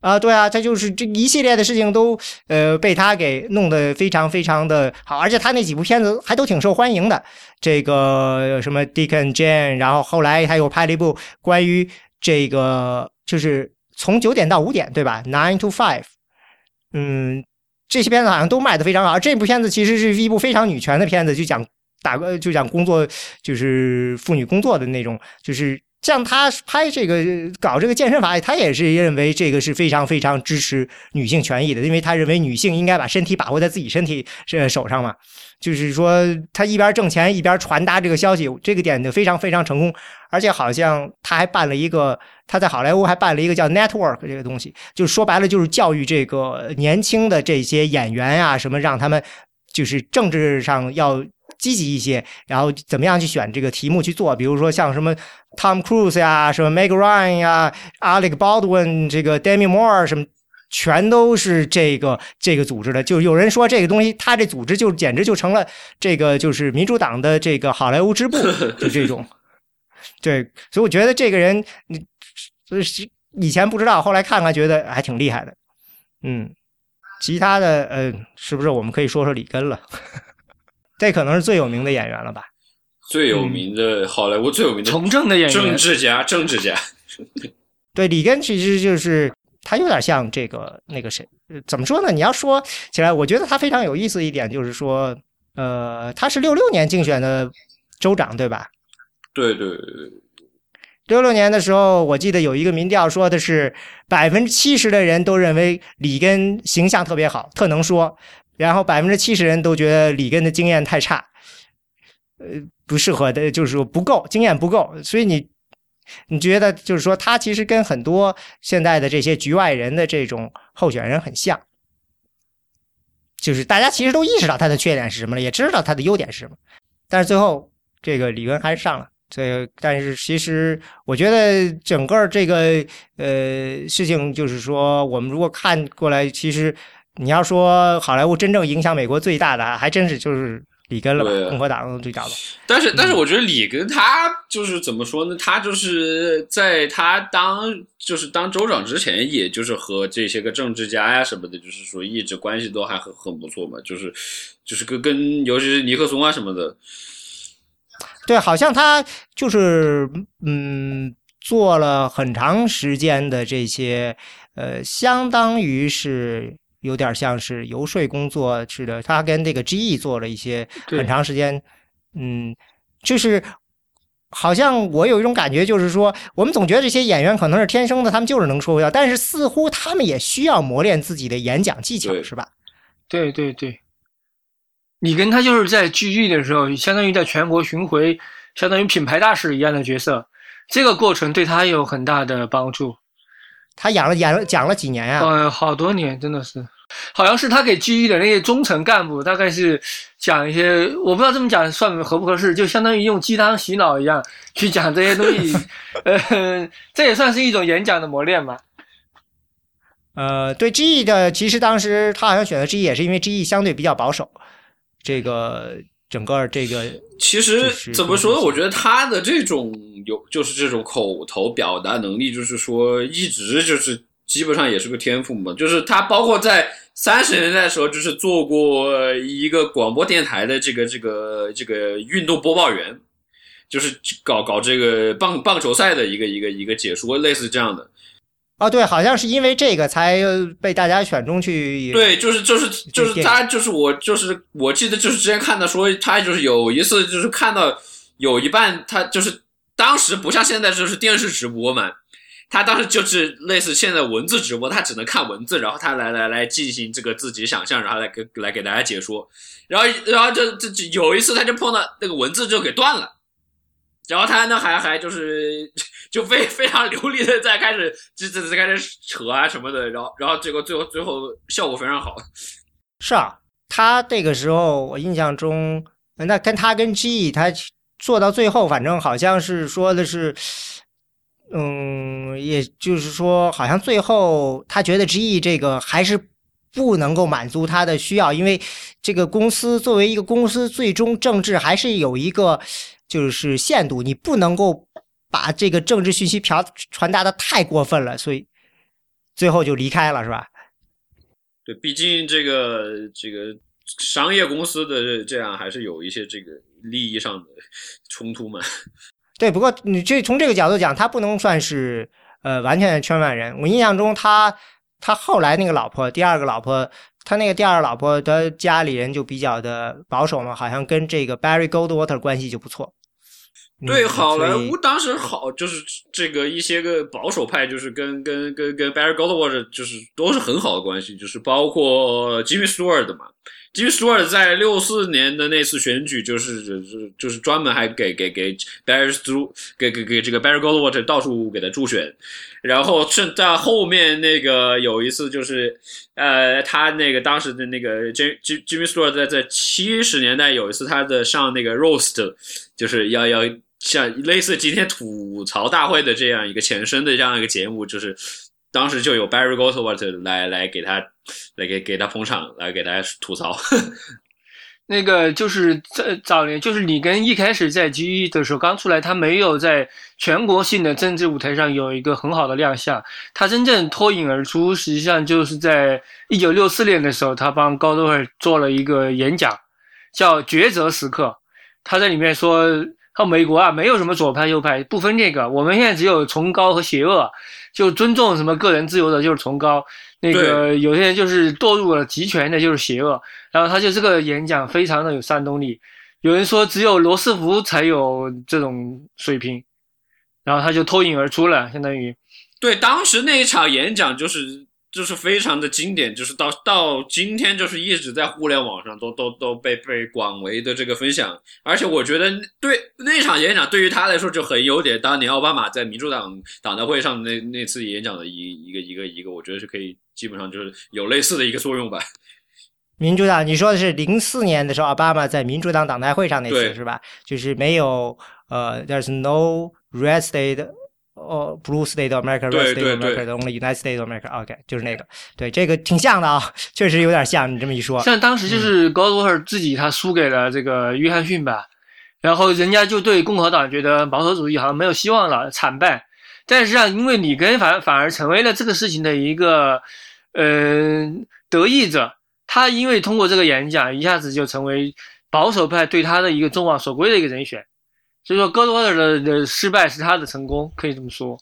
啊，对啊，他就是这一系列的事情都呃被他给弄得非常非常的好，而且他那几部片子还都挺受欢迎的。这个什么 Dick and Jane，然后后来他又拍了一部关于这个就是从九点到五点，对吧？Nine to Five，嗯，这些片子好像都卖得非常好。这部片子其实是一部非常女权的片子，就讲打就讲工作，就是妇女工作的那种，就是。像他拍这个搞这个健身法，他也是认为这个是非常非常支持女性权益的，因为他认为女性应该把身体把握在自己身体这手上嘛。就是说，他一边挣钱一边传达这个消息，这个点就非常非常成功。而且好像他还办了一个，他在好莱坞还办了一个叫 Network 这个东西，就说白了就是教育这个年轻的这些演员啊、什么让他们就是政治上要。积极一些，然后怎么样去选这个题目去做？比如说像什么 Tom Cruise 呀、什么 Meg Ryan 呀、Alec Baldwin、这个 Demi Moore 什么，全都是这个这个组织的。就有人说这个东西，他这组织就简直就成了这个就是民主党的这个好莱坞支部，就这种。对，所以我觉得这个人，你以前不知道，后来看看觉得还挺厉害的。嗯，其他的呃，是不是我们可以说说里根了？这可能是最有名的演员了吧？最有名的好莱坞最有名的从政的演员，政治家，政治家。对，里根其实就是他有点像这个那个谁，怎么说呢？你要说起来，我觉得他非常有意思一点就是说，呃，他是六六年竞选的州长，对吧？对对对。六六年的时候，我记得有一个民调说的是百分之七十的人都认为里根形象特别好，特能说，然后百分之七十人都觉得里根的经验太差，呃，不适合的，就是说不够经验不够，所以你你觉得就是说他其实跟很多现在的这些局外人的这种候选人很像，就是大家其实都意识到他的缺点是什么了，也知道他的优点是什么，但是最后这个里根还是上了。这，但是其实我觉得整个这个呃事情，就是说，我们如果看过来，其实你要说好莱坞真正影响美国最大的，还真是就是里根了吧？共和党最大的。但是，但是我觉得里根他就是怎么说呢？他就是在他当就是当州长之前，也就是和这些个政治家呀什么的，就是说一直关系都还很很不错嘛。就是就是跟跟尤其是尼克松啊什么的。对，好像他就是嗯，做了很长时间的这些，呃，相当于是有点像是游说工作似的。他跟这个 GE 做了一些很长时间，嗯，就是好像我有一种感觉，就是说，我们总觉得这些演员可能是天生的，他们就是能说会道但是似乎他们也需要磨练自己的演讲技巧，是吧？对对对。你跟他就是在聚聚的时候，相当于在全国巡回，相当于品牌大使一样的角色。这个过程对他有很大的帮助。他养了演了讲了几年呀？呃，好多年，真的是。好像是他给 GE 的那些中层干部，大概是讲一些，我不知道这么讲算合不合适，就相当于用鸡汤洗脑一样去讲这些东西。呃，这也算是一种演讲的磨练吧。呃，对 GE 的，其实当时他好像选择 GE 也是因为 GE 相对比较保守。这个整个这个，其实怎么说呢？我觉得他的这种有，就是这种口头表达能力，就是说一直就是基本上也是个天赋嘛。就是他包括在三十年代的时候，就是做过一个广播电台的这个这个这个运动播报员，就是搞搞这个棒棒球赛的一个一个一个解说，类似这样的。哦，对，好像是因为这个才被大家选中去。对，就是就是就是他，就是我，就是我记得就是之前看到说他就是有一次就是看到有一半他就是当时不像现在就是电视直播嘛，他当时就是类似现在文字直播，他只能看文字，然后他来来来进行这个自己想象，然后来给来给大家解说，然后然后就就有一次他就碰到那个文字就给断了。然后他呢还还就是就非非常流利的在开始这这这开始扯啊什么的，然后然后结果最后最后效果非常好。是啊，他这个时候我印象中，那跟他跟 G 他做到最后，反正好像是说的是，嗯，也就是说，好像最后他觉得 G 这个还是不能够满足他的需要，因为这个公司作为一个公司，最终政治还是有一个。就是限度，你不能够把这个政治信息传传达的太过分了，所以最后就离开了，是吧？对，毕竟这个这个商业公司的这样还是有一些这个利益上的冲突嘛。对，不过你这从这个角度讲，他不能算是呃完全的圈外人。我印象中，他他后来那个老婆，第二个老婆。他那个第二老婆的家里人就比较的保守嘛，好像跟这个 Barry Goldwater 关系就不错。对，好莱坞当时好就是这个一些个保守派，就是跟跟跟跟 Barry Goldwater 就是都是很好的关系，就是包括 Jimmy Stewart 嘛。Jimmy Stewart 在六四年的那次选举，就是就是就是专门还给给给 Barry Stu 给给给这个 Barry Goldwater 到处给他助选。然后是在后面那个有一次就是。呃，他那个当时的那个 Jim Jimmy Stewart 在在七十年代有一次他的上那个 Roast，就是要要像类似今天吐槽大会的这样一个前身的这样一个节目，就是当时就有 Barry Goldwater 来来给他来给给他捧场，来给大家吐槽。那个就是在早年，就是里根一开始在 GE 的时候刚出来，他没有在全国性的政治舞台上有一个很好的亮相。他真正脱颖而出，实际上就是在一九六四年的时候，他帮高多尔做了一个演讲。叫《抉择时刻》，他在里面说，他美国啊没有什么左派右派，不分这个，我们现在只有崇高和邪恶，就尊重什么个人自由的就是崇高，那个有些人就是堕入了极权的就是邪恶。然后他就这个演讲非常的有煽动力，有人说只有罗斯福才有这种水平，然后他就脱颖而出了，相当于。对，当时那一场演讲就是就是非常的经典，就是到到今天就是一直在互联网上都都都被被广为的这个分享，而且我觉得对那场演讲对于他来说就很有点当年奥巴马在民主党党代会上那那次演讲的一一个一个一个，我觉得是可以基本上就是有类似的一个作用吧。民主党，你说的是零四年的时候，奥巴马在民主党党代会上那次是吧？就是没有呃，There's no red state。哦，Blue State of America，Red State of America，Only United States of America，OK，就是那个，对，这个挺像的啊，确实有点像。你这么一说，像当时就是 Goldwater 自己他输给了这个约翰逊吧，然后人家就对共和党觉得保守主义好像没有希望了，惨败。但实际上，因为里根反反而成为了这个事情的一个呃得益者，他因为通过这个演讲，一下子就成为保守派对他的一个众望所归的一个人选。所以说，戈多沃特的的失败是他的成功，可以这么说。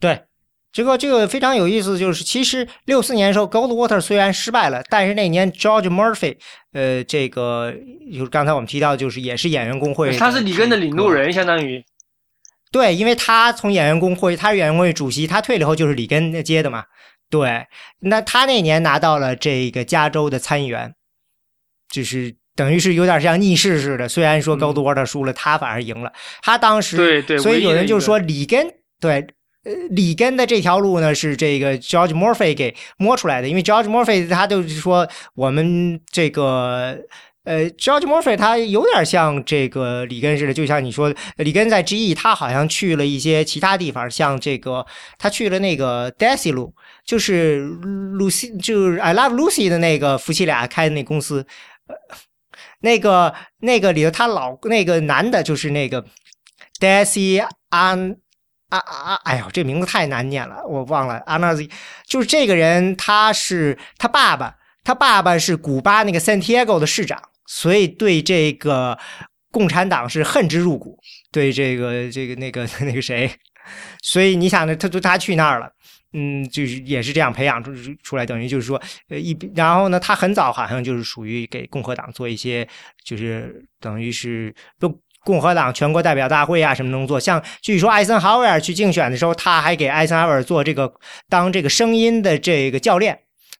对，这个这个非常有意思，就是其实六四年的时候，Goldwater 虽然失败了，但是那年 George Murphy，呃，这个就是刚才我们提到，就是也是演员工会，他是里根的领路人，相当于。对，因为他从演员工会，他是演员工会主席，他退了以后就是里根接的嘛。对，那他那年拿到了这个加州的参议员，就是。等于是有点像逆势似的，虽然说高多沃特输了，他反而赢了。他当时，对对，所以有人就说里根对，呃，里根的这条路呢是这个 George Murphy 给摸出来的，因为 George Murphy 他就是说我们这个呃 George Murphy 他有点像这个里根似的，就像你说里根在 GE，他好像去了一些其他地方，像这个他去了那个 Daisy 路，就是 Lucy 就是 I Love Lucy 的那个夫妻俩开的那公司。那个那个里头，他老那个男的，就是那个 Daisy An 啊啊，哎呦，这名字太难念了，我忘了 Anaz，就是这个人，他是他爸爸，他爸爸是古巴那个 Santiago 的市长，所以对这个共产党是恨之入骨，对这个这个那个 那个谁，所以你想呢，他就他去那儿了。嗯，就是也是这样培养出出来，等于就是说，呃，一然后呢，他很早好像就是属于给共和党做一些，就是等于是不共和党全国代表大会啊什么能做。像据说艾森豪威尔去竞选的时候，他还给艾森豪威尔做这个当这个声音的这个教练，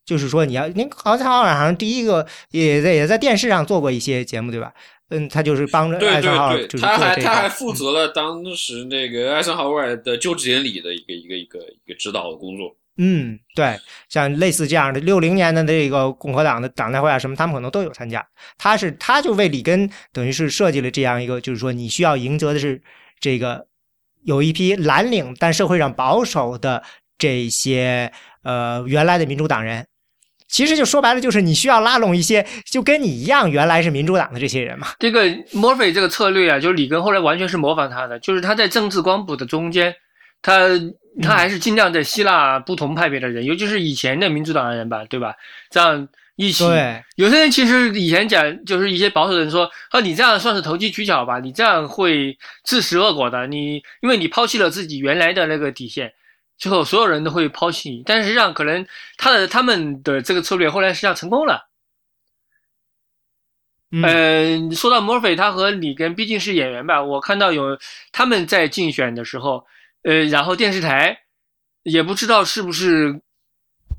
就是说你要您艾森豪威尔好像第一个也在也在电视上做过一些节目，对吧？嗯，他就是帮着艾森豪威尔，他还他还负责了当时那个艾森豪威尔的就职典礼的一个一个一个一个指导的工作。嗯，对，像类似这样的六零年的这个共和党的党代会啊什么，他们可能都有参加。他是他就为里根等于是设计了这样一个，就是说你需要赢得的是这个有一批蓝领但社会上保守的这些呃原来的民主党人。其实就说白了，就是你需要拉拢一些就跟你一样原来是民主党的这些人嘛。这个 Murphy 这个策略啊，就是里根后来完全是模仿他的，就是他在政治光谱的中间，他他还是尽量在吸纳不同派别的人，尤其是以前的民主党的人吧，对吧？这样一起。对。有些人其实以前讲，就是一些保守人说，啊，你这样算是投机取巧吧？你这样会自食恶果的。你因为你抛弃了自己原来的那个底线。最后，所有人都会抛弃你，但实际上，可能他的他们的这个策略后来实际上成功了。嗯，说到 Murphy，他和里根毕竟是演员吧？我看到有他们在竞选的时候，呃，然后电视台也不知道是不是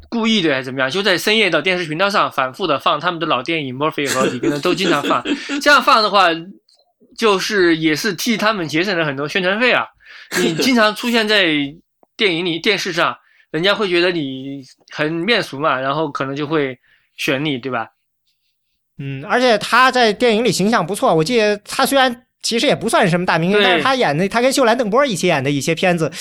故意的还是怎么样，就在深夜的电视频道上反复的放他们的老电影，Murphy 和里根的都经常放。这样放的话，就是也是替他们节省了很多宣传费啊！你经常出现在。电影里、电视上，人家会觉得你很面熟嘛，然后可能就会选你，对吧？嗯，而且他在电影里形象不错。我记得他虽然其实也不算是什么大明星，但是他演的，他跟秀兰邓波一起演的一些片子，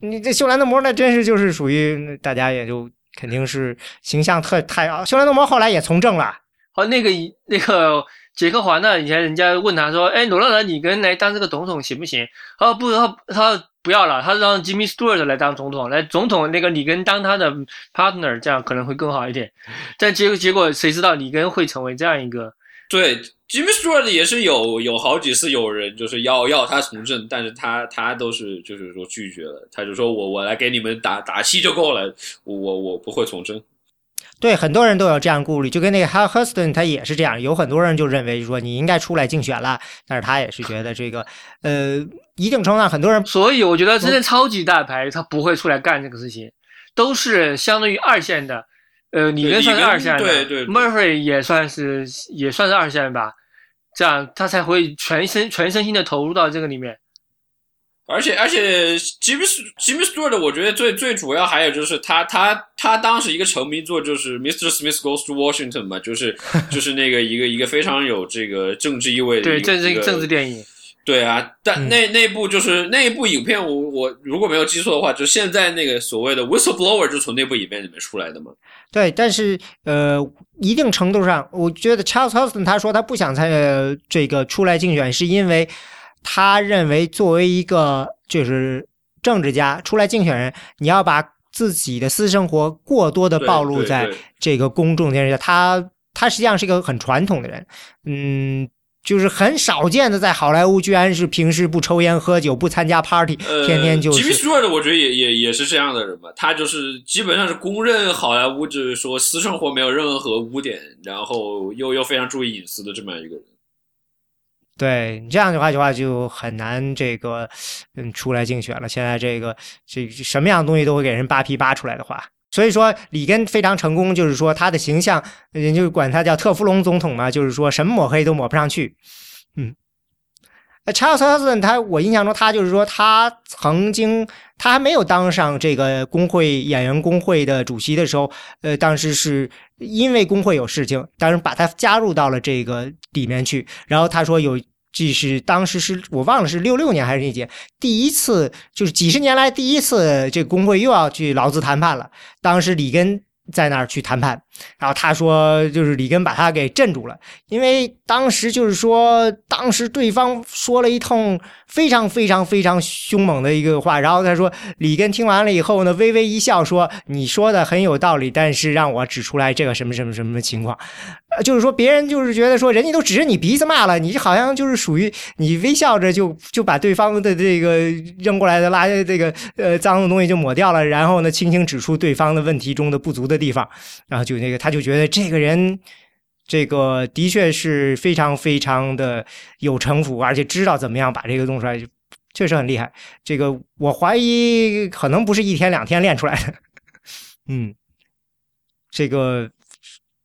你这秀兰邓波那真是就是属于大家也就肯定是形象特太啊。秀兰邓波后来也从政了。好，那个那个杰克华呢？以前人家问他说：“哎，罗纳德，你跟来当这个总统行不行？”他说：“不，他他。”不要了，他让 Jimmy Stewart 来当总统，来总统那个里根当他的 partner，这样可能会更好一点。但结果结果谁知道里根会成为这样一个对，Jimmy Stewart 也是有有好几次有人就是要要他从政，但是他他都是就是说拒绝了，他就说我我来给你们打打气就够了，我我不会从政。对，很多人都有这样顾虑，就跟那个 Hal Huston 他也是这样，有很多人就认为说你应该出来竞选了，但是他也是觉得这个呃一定程度上很多人所以我觉得真正超级大牌他不会出来干这个事情，都是相当于二线的。呃，里根算是二线的，对对，Murphy 也算是也算是二线吧，这样他才会全身全身心的投入到这个里面。而且而且，Jimmy Jimmy Stewart，我觉得最最主要还有就是他他他当时一个成名作就是 Mr. Smith Goes to Washington 嘛，就是就是那个一个一个非常有这个政治意味的对政治政治电影。对啊，但那那部就是那一部影片，我我如果没有记错的话，就现在那个所谓的 whistleblower 就从那部影片里面出来的嘛。对，但是呃，一定程度上，我觉得 Charles Huston 他说他不想参与这个出来竞选，是因为他认为作为一个就是政治家出来竞选人，你要把自己的私生活过多的暴露在这个公众电视下，他他实际上是一个很传统的人，嗯。就是很少见的，在好莱坞居然是平时不抽烟喝酒不参加 party，天天就是。吉米斯沃的，我觉得也也也是这样的人吧。他就是基本上是公认好莱坞，就是说私生活没有任何污点，然后又又非常注意隐私的这么样一个人。对你这样的话的话，就很难这个嗯出来竞选了。现在这个这什么样的东西都会给人扒皮扒出来的话。所以说，里根非常成功，就是说他的形象，人就管他叫特弗隆总统嘛，就是说什么抹黑都抹不上去。嗯，呃，查尔斯·哈森，他我印象中他就是说他曾经他还没有当上这个工会演员工会的主席的时候，呃，当时是因为工会有事情，当时把他加入到了这个里面去，然后他说有。这是当时是我忘了是六六年还是那届第一次，就是几十年来第一次，这工会又要去劳资谈判了。当时里根。在那儿去谈判，然后他说，就是里根把他给镇住了，因为当时就是说，当时对方说了一通非常非常非常凶猛的一个话，然后他说，里根听完了以后呢，微微一笑说：“你说的很有道理，但是让我指出来这个什么什么什么情况，呃，就是说别人就是觉得说，人家都指着你鼻子骂了，你好像就是属于你微笑着就就把对方的这个扔过来的垃这个呃脏的东西就抹掉了，然后呢，轻轻指出对方的问题中的不足的。”地方，然后就那个，他就觉得这个人，这个的确是非常非常的有城府，而且知道怎么样把这个弄出来，确实很厉害。这个我怀疑可能不是一天两天练出来的。嗯，这个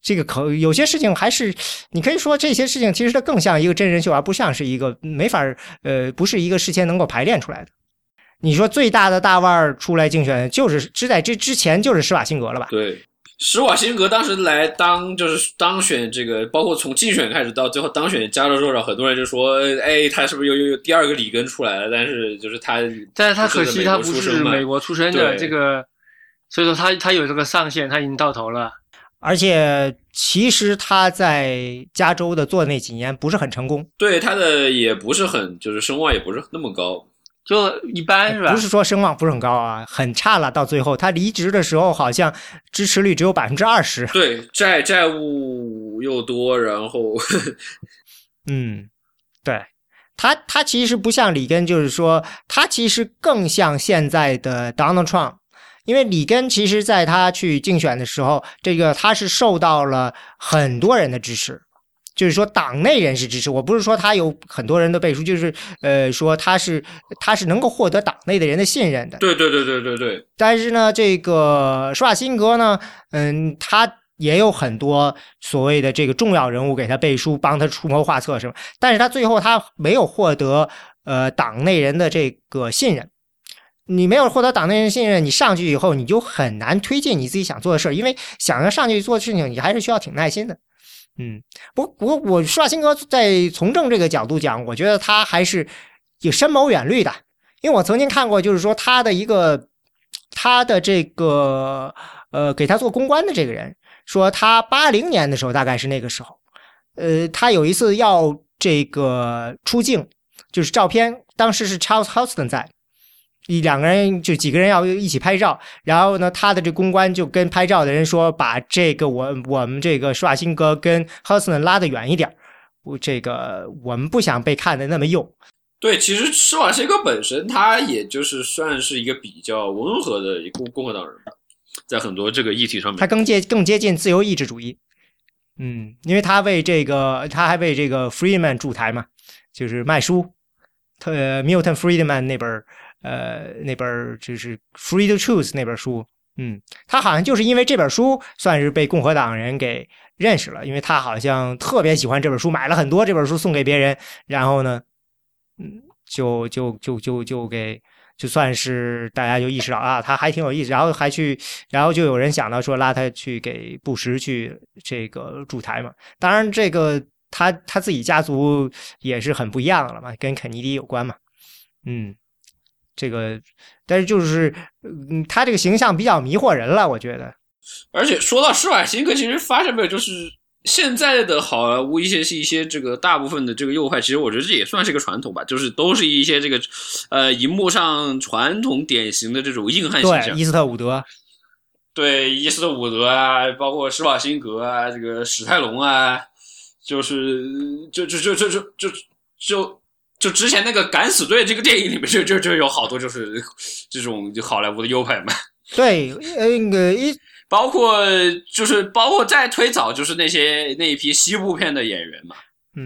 这个可有些事情还是你可以说这些事情其实它更像一个真人秀，而不像是一个没法呃，不是一个事先能够排练出来的。你说最大的大腕儿出来竞选，就是只在这之前就是施瓦辛格了吧？对，施瓦辛格当时来当就是当选这个，包括从竞选开始到最后当选加州州长，很多人就说，哎，他是不是又又有第二个里根出来了？但是就是他，但是他可惜他不是美国出生的这个，所以说他他有这个上限，他已经到头了。而且其实他在加州的做那几年不是很成功，对他的也不是很就是声望也不是那么高。就一般是吧？不是说声望不是很高啊，很差了。到最后他离职的时候，好像支持率只有百分之二十。对，债债务又多，然后，嗯，对他，他其实不像里根，就是说他其实更像现在的 Donald Trump，因为里根其实在他去竞选的时候，这个他是受到了很多人的支持。就是说，党内人士支持我，不是说他有很多人的背书，就是呃，说他是他是能够获得党内的人的信任的。对对对对对对。但是呢，这个施瓦辛格呢，嗯，他也有很多所谓的这个重要人物给他背书，帮他出谋划策什么。但是他最后他没有获得呃党内人的这个信任。你没有获得党内人信任，你上去以后你就很难推进你自己想做的事儿，因为想要上去做事情，你还是需要挺耐心的。嗯，不不过我施瓦辛格在从政这个角度讲，我觉得他还是有深谋远虑的。因为我曾经看过，就是说他的一个他的这个呃给他做公关的这个人说，他八零年的时候大概是那个时候，呃，他有一次要这个出镜，就是照片，当时是 Charles Houston 在。一两个人就几个人要一起拍照，然后呢，他的这公关就跟拍照的人说，把这个我我们这个施瓦辛格跟 Huston 拉得远一点，这个我们不想被看的那么幼。对，其实施瓦辛格本身他也就是算是一个比较温和的一共共和党人吧，在很多这个议题上面，他更接更接近自由意志主义。嗯，因为他为这个他还为这个 Friedman 驻台嘛，就是卖书，特 Milton Friedman 那本呃那本就是《Free the Truth》那本书。嗯，他好像就是因为这本书算是被共和党人给认识了，因为他好像特别喜欢这本书，买了很多这本书送给别人，然后呢。嗯，就就就就就给，就算是大家就意识到啊，他还挺有意思，然后还去，然后就有人想到说拉他去给布什去这个驻台嘛。当然，这个他他自己家族也是很不一样了嘛，跟肯尼迪有关嘛。嗯，这个，但是就是，嗯，他这个形象比较迷惑人了，我觉得。而且说到施瓦辛格，其实发现没有，就是。现在的好莱坞一些是一些这个大部分的这个右派，其实我觉得这也算是一个传统吧，就是都是一些这个，呃，荧幕上传统典型的这种硬汉形象。对，伊斯特伍德。对，伊斯特伍德啊，包括施瓦辛格啊，这个史泰龙啊，就是就就就就就就就就之前那个敢死队这个电影里面就就就有好多就是这种就好莱坞的优派嘛。对，呃，那个一。包括就是包括再推早，就是那些那一批西部片的演员嘛，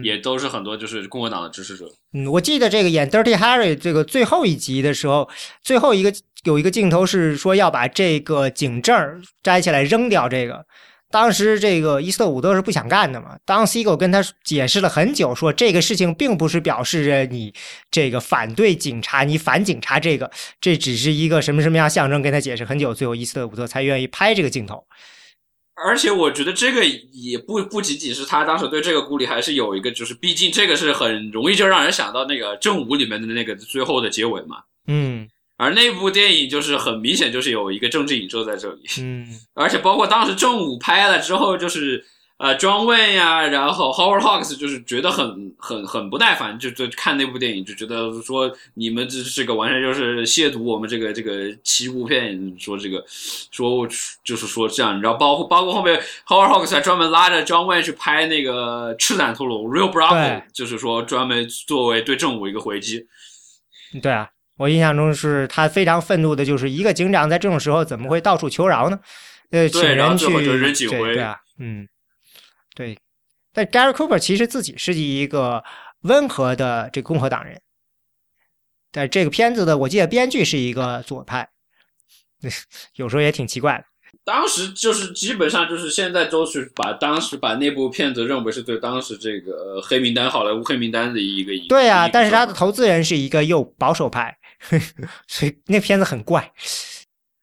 也都是很多就是共和党的支持者。嗯，我记得这个演 Dirty Harry 这个最后一集的时候，最后一个有一个镜头是说要把这个警证摘起来扔掉这个。当时这个伊斯特伍德是不想干的嘛？当 s i g o 跟他解释了很久，说这个事情并不是表示着你这个反对警察，你反警察，这个这只是一个什么什么样象征？跟他解释很久，最后伊斯特伍德才愿意拍这个镜头。而且我觉得这个也不不仅仅是他当时对这个顾虑，还是有一个，就是毕竟这个是很容易就让人想到那个正午里面的那个最后的结尾嘛。嗯。而那部电影就是很明显，就是有一个政治影射在这里。嗯，而且包括当时正午拍了之后，就是呃，John Wayne 呀，然后 Howard Hawks 就是觉得很很很不耐烦，就就看那部电影就觉得说你们这这个完全就是亵渎我们这个这个七部片，说这个说就是说这样，你知道，包括包括后面 Howard Hawks 还专门拉着 John Wayne 去拍那个赤胆屠龙 Real Bravo，就是说专门作为对正午一个回击。对啊。我印象中是他非常愤怒的，就是一个警长在这种时候怎么会到处求饶呢？呃，请人去对对啊，嗯，对。但 Gary Cooper 其实自己是一个温和的这共和党人，但这个片子的我记得编剧是一个左派，有时候也挺奇怪的。当时就是基本上就是现在都是把当时把那部片子认为是对当时这个黑名单好莱坞黑名单的一个对啊，但是他的投资人是一个又保守派。所以那片子很怪，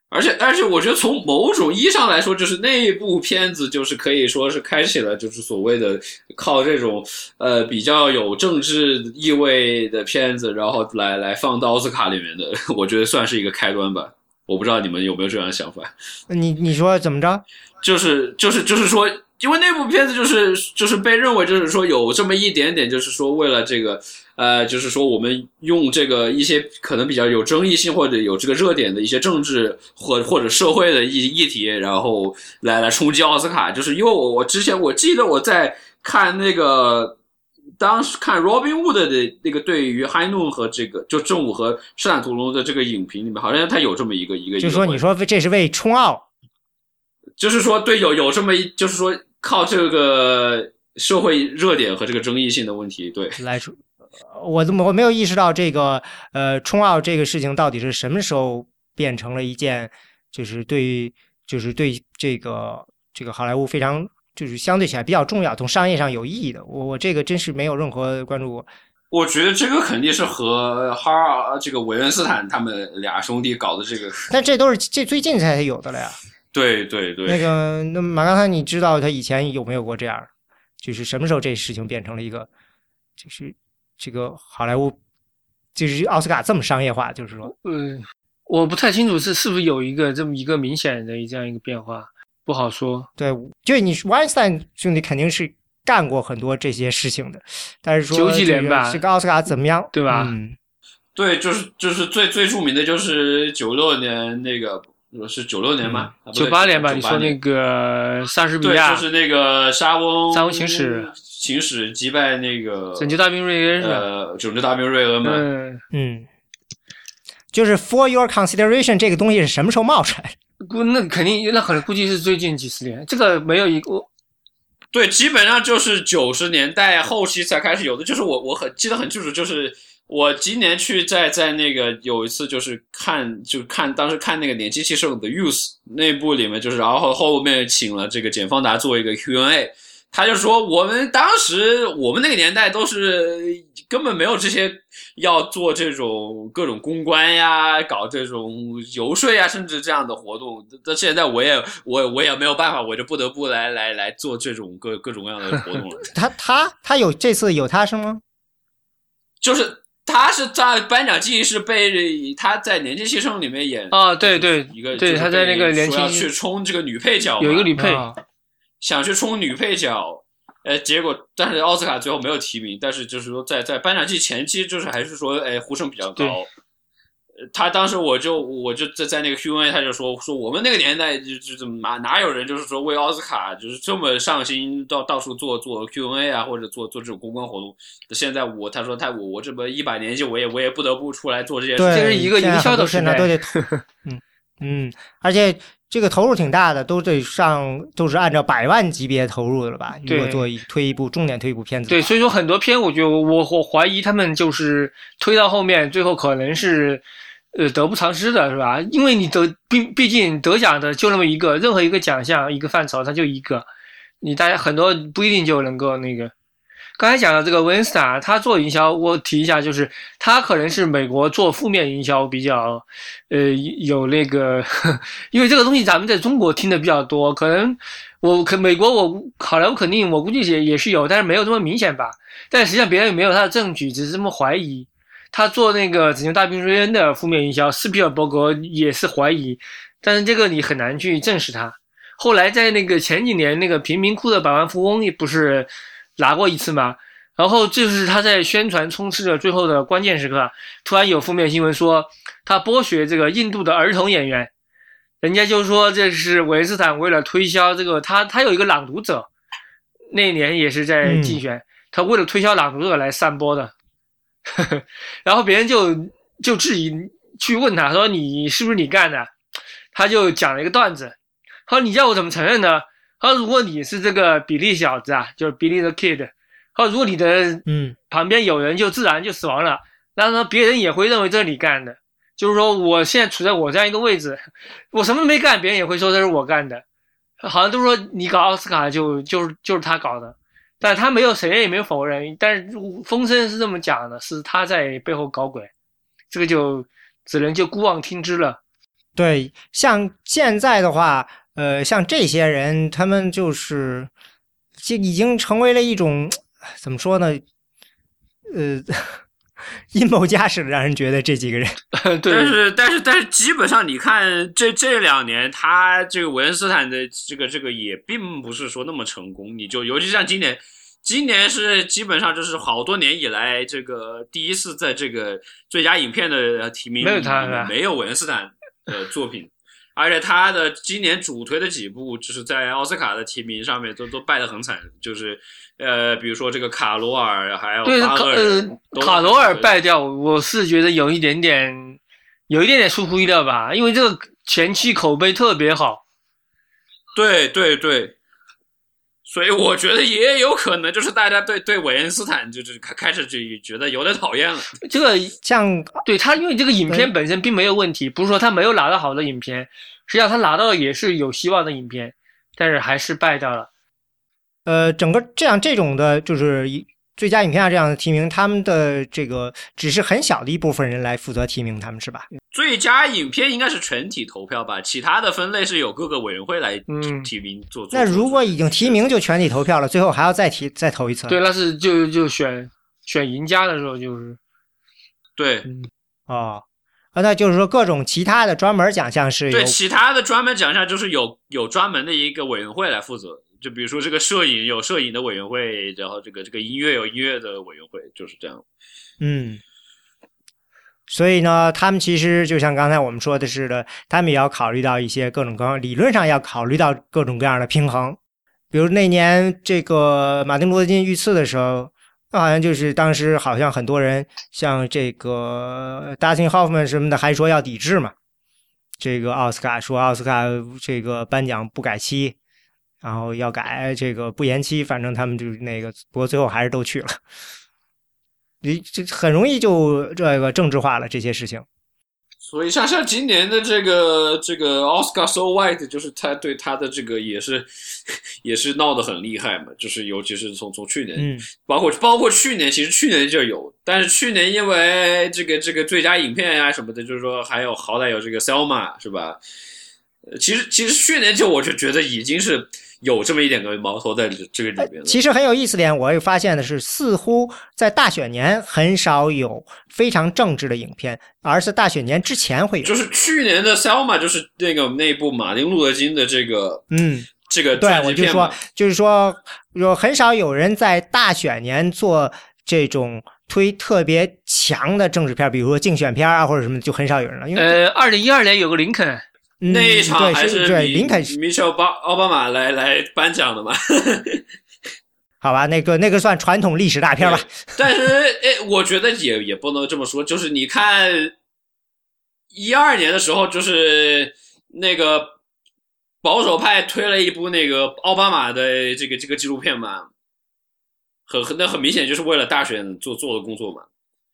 而且但是我觉得从某种意义上来说，就是那部片子就是可以说是开启了就是所谓的靠这种呃比较有政治意味的片子，然后来来放到奥斯卡里面的，我觉得算是一个开端吧。我不知道你们有没有这样的想法？你你说怎么着？就是就是就是说。因为那部片子就是就是被认为就是说有这么一点点，就是说为了这个呃，就是说我们用这个一些可能比较有争议性或者有这个热点的一些政治或或者社会的议议题，然后来来冲击奥斯卡。就是因为我我之前我记得我在看那个当时看 Robin Wood 的那个对于 High Noon 和这个就正午和圣坦屠龙的这个影评里面，好像他有这么一个一个，就说你说这是为冲奥，就是说对有有这么一就是说。靠这个社会热点和这个争议性的问题，对来说，我怎么我没有意识到这个呃冲奥这个事情到底是什么时候变成了一件就是对就是对这个这个好莱坞非常就是相对起来比较重要从商业上有意义的，我我这个真是没有任何关注过。我觉得这个肯定是和哈尔这个韦恩斯坦他们俩兄弟搞的这个，但这都是这最近才有的了呀。对对对，那个那马刚才你知道他以前有没有过这样？就是什么时候这事情变成了一个，就是这个好莱坞，就是奥斯卡这么商业化？就是说，嗯，我不太清楚是是不是有一个这么一个明显的这样一个变化，不好说。对，就你 Weinstein 兄弟肯定是干过很多这些事情的，但是说九几年吧，这个奥斯卡怎么样？对吧？嗯，对，就是就是最最著名的就是九六年那个。我是九六年吗？九八年吧，98你说那个莎士比对，亚就是那个沙翁沙翁行使行使击败那个拯救大兵瑞恩？呃拯救大兵瑞恩嘛。嗯，嗯，就是 for your consideration 这个东西是什么时候冒出来的？估那肯定那可能估计是最近几十年，这个没有一个对，基本上就是九十年代后期才开始有的。就是我我很记得很清楚，就是我今年去在在那个有一次就是看就看当时看那个年轻气盛的 Use 那部里面，就是然后后面请了这个简方达做一个 Q&A。他就说，我们当时我们那个年代都是根本没有这些要做这种各种公关呀，搞这种游说呀，甚至这样的活动。到现在我也我我也没有办法，我就不得不来来来做这种各各种各样的活动了。他他他有这次有他是吗？就是他是在颁奖季是被他在年轻气盛里面演啊，对对一个，对，他在那个被年轻去冲这个女配角，有一个女配，啊想去冲女配角，呃，结果但是奥斯卡最后没有提名，但是就是说在在颁奖季前期，就是还是说，哎，呼声比较高。呃他当时我就我就在在那个 Q&A，他就说说我们那个年代就就怎么哪哪有人就是说为奥斯卡就是这么上心到到处做做 Q&A 啊，或者做做这种公关活动。现在我他说他我我这么一把年纪，我也我也不得不出来做这些事。这是一个营销的时代很多现在都得，嗯嗯，而且这个投入挺大的，都得上都是按照百万级别投入的了吧？如果对做一推一部重点推一部片子对，所以说很多片，我觉得我我怀疑他们就是推到后面，最后可能是呃得不偿失的，是吧？因为你得毕毕竟得奖的就那么一个，任何一个奖项一个范畴它就一个，你大家很多不一定就能够那个。刚才讲的这个温斯塔，他做营销，我提一下，就是他可能是美国做负面营销比较，呃，有那个，因为这个东西咱们在中国听的比较多，可能我可美国我好莱坞肯定我估计也也是有，但是没有这么明显吧。但实际上别人也没有他的证据，只是这么怀疑。他做那个拯救大兵瑞恩的负面营销，斯皮尔伯格也是怀疑，但是这个你很难去证实他。后来在那个前几年那个贫民窟的百万富翁也不是拿过一次吗？然后就是他在宣传冲刺的最后的关键时刻，突然有负面新闻说他剥削这个印度的儿童演员，人家就说这是韦恩斯坦为了推销这个他他有一个朗读者，那年也是在竞选，他为了推销朗读者来散播的，然后别人就就质疑去问他说你是不是你干的，他就讲了一个段子，他说你叫我怎么承认呢？他说如果你是这个比利小子啊，就是比利的 kid，他说如果你的嗯。旁边有人就自然就死亡了，然后呢别人也会认为这是你干的，就是说我现在处在我这样一个位置，我什么都没干，别人也会说这是我干的，好像都说你搞奥斯卡就就是就是他搞的，但他没有谁也没有否认，但是风声是这么讲的，是他在背后搞鬼，这个就只能就姑妄听之了。对，像现在的话，呃，像这些人，他们就是就已经成为了一种怎么说呢？呃，阴谋家似的，让人觉得这几个人，对，但是但是但是，基本上你看这这两年，他这个韦恩斯坦的这个这个也并不是说那么成功。你就尤其像今年，今年是基本上就是好多年以来这个第一次在这个最佳影片的提名没有他没有韦恩斯坦的作品，而且他的今年主推的几部，就是在奥斯卡的提名上面都都败得很惨，就是呃，比如说这个卡罗尔，还有对呃卡罗尔败掉，我是觉得有一点点，有一点点出乎意料吧，因为这个前期口碑特别好。对对对，所以我觉得也有可能就是大家对对韦恩斯坦就是开开始就觉得有点讨厌了。这个像对他，因为这个影片本身并没有问题，不是说他没有拿到好的影片，实际上他拿到的也是有希望的影片，但是还是败掉了。呃，整个这样这种的，就是一最佳影片啊这样的提名，他们的这个只是很小的一部分人来负责提名他们，是吧？最佳影片应该是全体投票吧，其他的分类是由各个委员会来嗯提名做。做那如果已经提名就全体投票了，最后还要再提再投一次？对，那是就就选选赢家的时候就是，对哦，啊，那就是说各种其他的专门奖项是对，其他的专门奖项就是有有专门的一个委员会来负责。就比如说这个摄影有摄影的委员会，然后这个这个音乐有音乐的委员会，就是这样。嗯，所以呢，他们其实就像刚才我们说的似的，他们也要考虑到一些各种各样，理论上要考虑到各种各样的平衡。比如那年这个马丁·路德·金遇刺的时候，那好像就是当时好像很多人像这个 Dustin Hoffman 什么的还说要抵制嘛。这个奥斯卡说奥斯卡这个颁奖不改期，然后要改这个不延期，反正他们就那个，不过最后还是都去了。你这很容易就这个政治化了这些事情。所以像像今年的这个这个 Oscar So White，就是他对他的这个也是 也是闹得很厉害嘛，就是尤其是从从去年，嗯，包括包括去年，其实去年就有，但是去年因为这个这个最佳影片呀、什么的，就是说还有好歹有这个 Selma 是吧？呃，其实其实去年就我就觉得已经是有这么一点个矛头在这这个里面。其实很有意思点，我也发现的是，似乎在大选年很少有非常政治的影片，而是大选年之前会有。就是去年的 Selma，就是那个那部马丁路德金的这个嗯，这个对，传我就说记片嘛，，就是说，有很少有人在大选年做这种推特别强的政治片，比如说竞选片啊或者什么的，就很少有人了。因为、呃，二零一二年有个林肯，嗯那一场还是对米林肯是米切尔巴奥巴马来来颁奖的嘛。好吧，那个那个算传统历史大片吧。但是，哎，我觉得也也不能这么说，就是你看一二年的时候，就是那个保守派推了一部那个奥巴马的这个这个纪录片嘛，很很那很明显就是为了大选做做的工作嘛。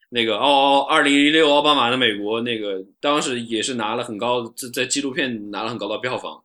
那个奥二零一六奥巴马的美国，那个当时也是拿了很高，在在纪录片拿了很高的票房。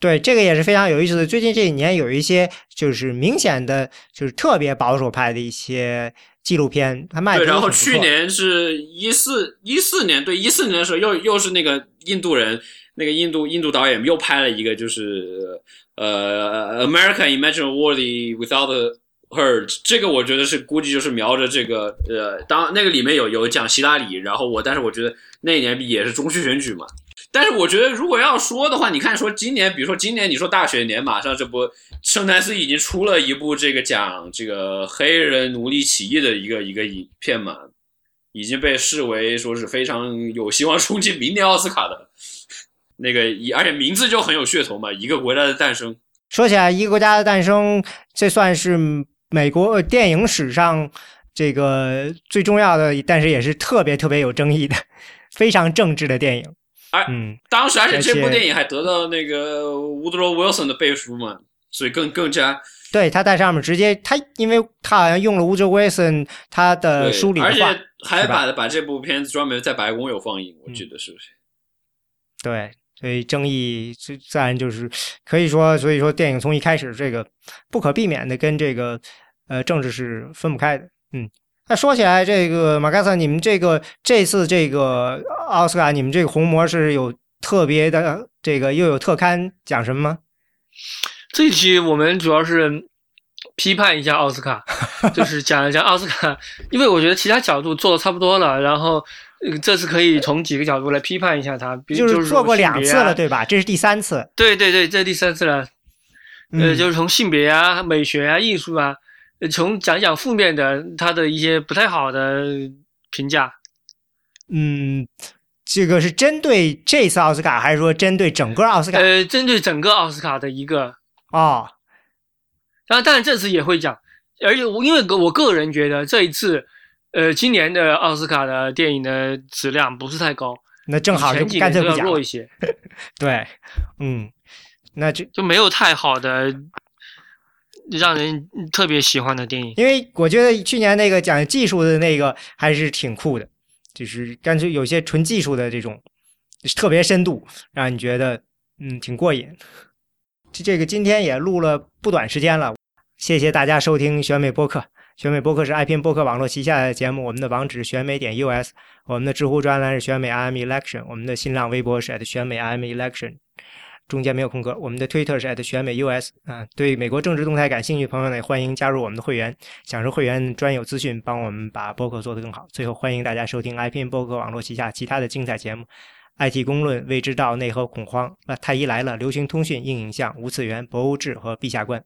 对，这个也是非常有意思的。最近这几年有一些就是明显的，就是特别保守派的一些纪录片，它卖的对，然后去年是一四一四年，对一四年的时候又又是那个印度人，那个印度印度导演又拍了一个就是呃 American Imagine World Without Her，这个我觉得是估计就是瞄着这个呃，当那个里面有有讲希拉里，然后我但是我觉得那一年也是中期选举嘛。但是我觉得，如果要说的话，你看，说今年，比如说今年，你说大选年，马上这不，圣丹斯已经出了一部这个讲这个黑人奴隶起义的一个一个影片嘛，已经被视为说是非常有希望冲击明年奥斯卡的那个，而且名字就很有噱头嘛，一个国家的诞生。说起来，《一个国家的诞生》这算是美国呃电影史上这个最重要的，但是也是特别特别有争议的、非常政治的电影。哎嗯，当时，而且这部电影还得到那个 Woodrow Wilson 的背书嘛，所以更更加对，他在上面直接他，因为他好像用了 Woodrow Wilson 他的对而书里的话，且还是吧把把这部片子专门在白宫有放映，我记得是不是？对，所以争议自自然就是可以说，所以说电影从一开始这个不可避免的跟这个呃政治是分不开的。嗯，那说起来，这个马盖萨，你们这个这次这个奥斯卡，你们这个红魔是有特别的这个又有特刊讲什么吗？这期我们主要是批判一下奥斯卡，就是讲一讲奥斯卡，因为我觉得其他角度做的差不多了，然后这次可以从几个角度来批判一下他，比如就是做过两次了，对对吧？这是第三次。对对对，这第三次了，呃，嗯就是从性别啊、美学啊、艺术啊，呃从讲讲负面的他的一些不太好的评价。嗯，这个是针对这次奥斯卡，还是说针对整个奥斯卡？呃，针对整个奥斯卡的一个，哦，当然，当然这次也会讲，而且我因为个我个人觉得这一次，呃，今年的奥斯卡的电影的质量不是太高，那正好就干脆不讲弱一。些，对，嗯，那就就没有太好的让人特别喜欢的电影。因为我觉得去年那个讲技术的那个还是挺酷的，就是干脆有些纯技术的这种特别深度，让你觉得嗯挺过瘾。这这个今天也录了不短时间了，谢谢大家收听选美播客。选美播客是爱拼播客网络旗下的节目，我们的网址是选美点 US，我们的知乎专栏是选美 IM Election，我们的新浪微博是 at 选美 IM Election。中间没有空格。我们的 Twitter 是选美 US 啊，对美国政治动态感兴趣的朋友呢，欢迎加入我们的会员，享受会员专有资讯，帮我们把播客做得更好。最后，欢迎大家收听 iPn 播客网络旗下其他的精彩节目。IT 公论、未知道、内核恐慌、那太医来了、流行通讯、硬影像、无次元、博物志和陛下观。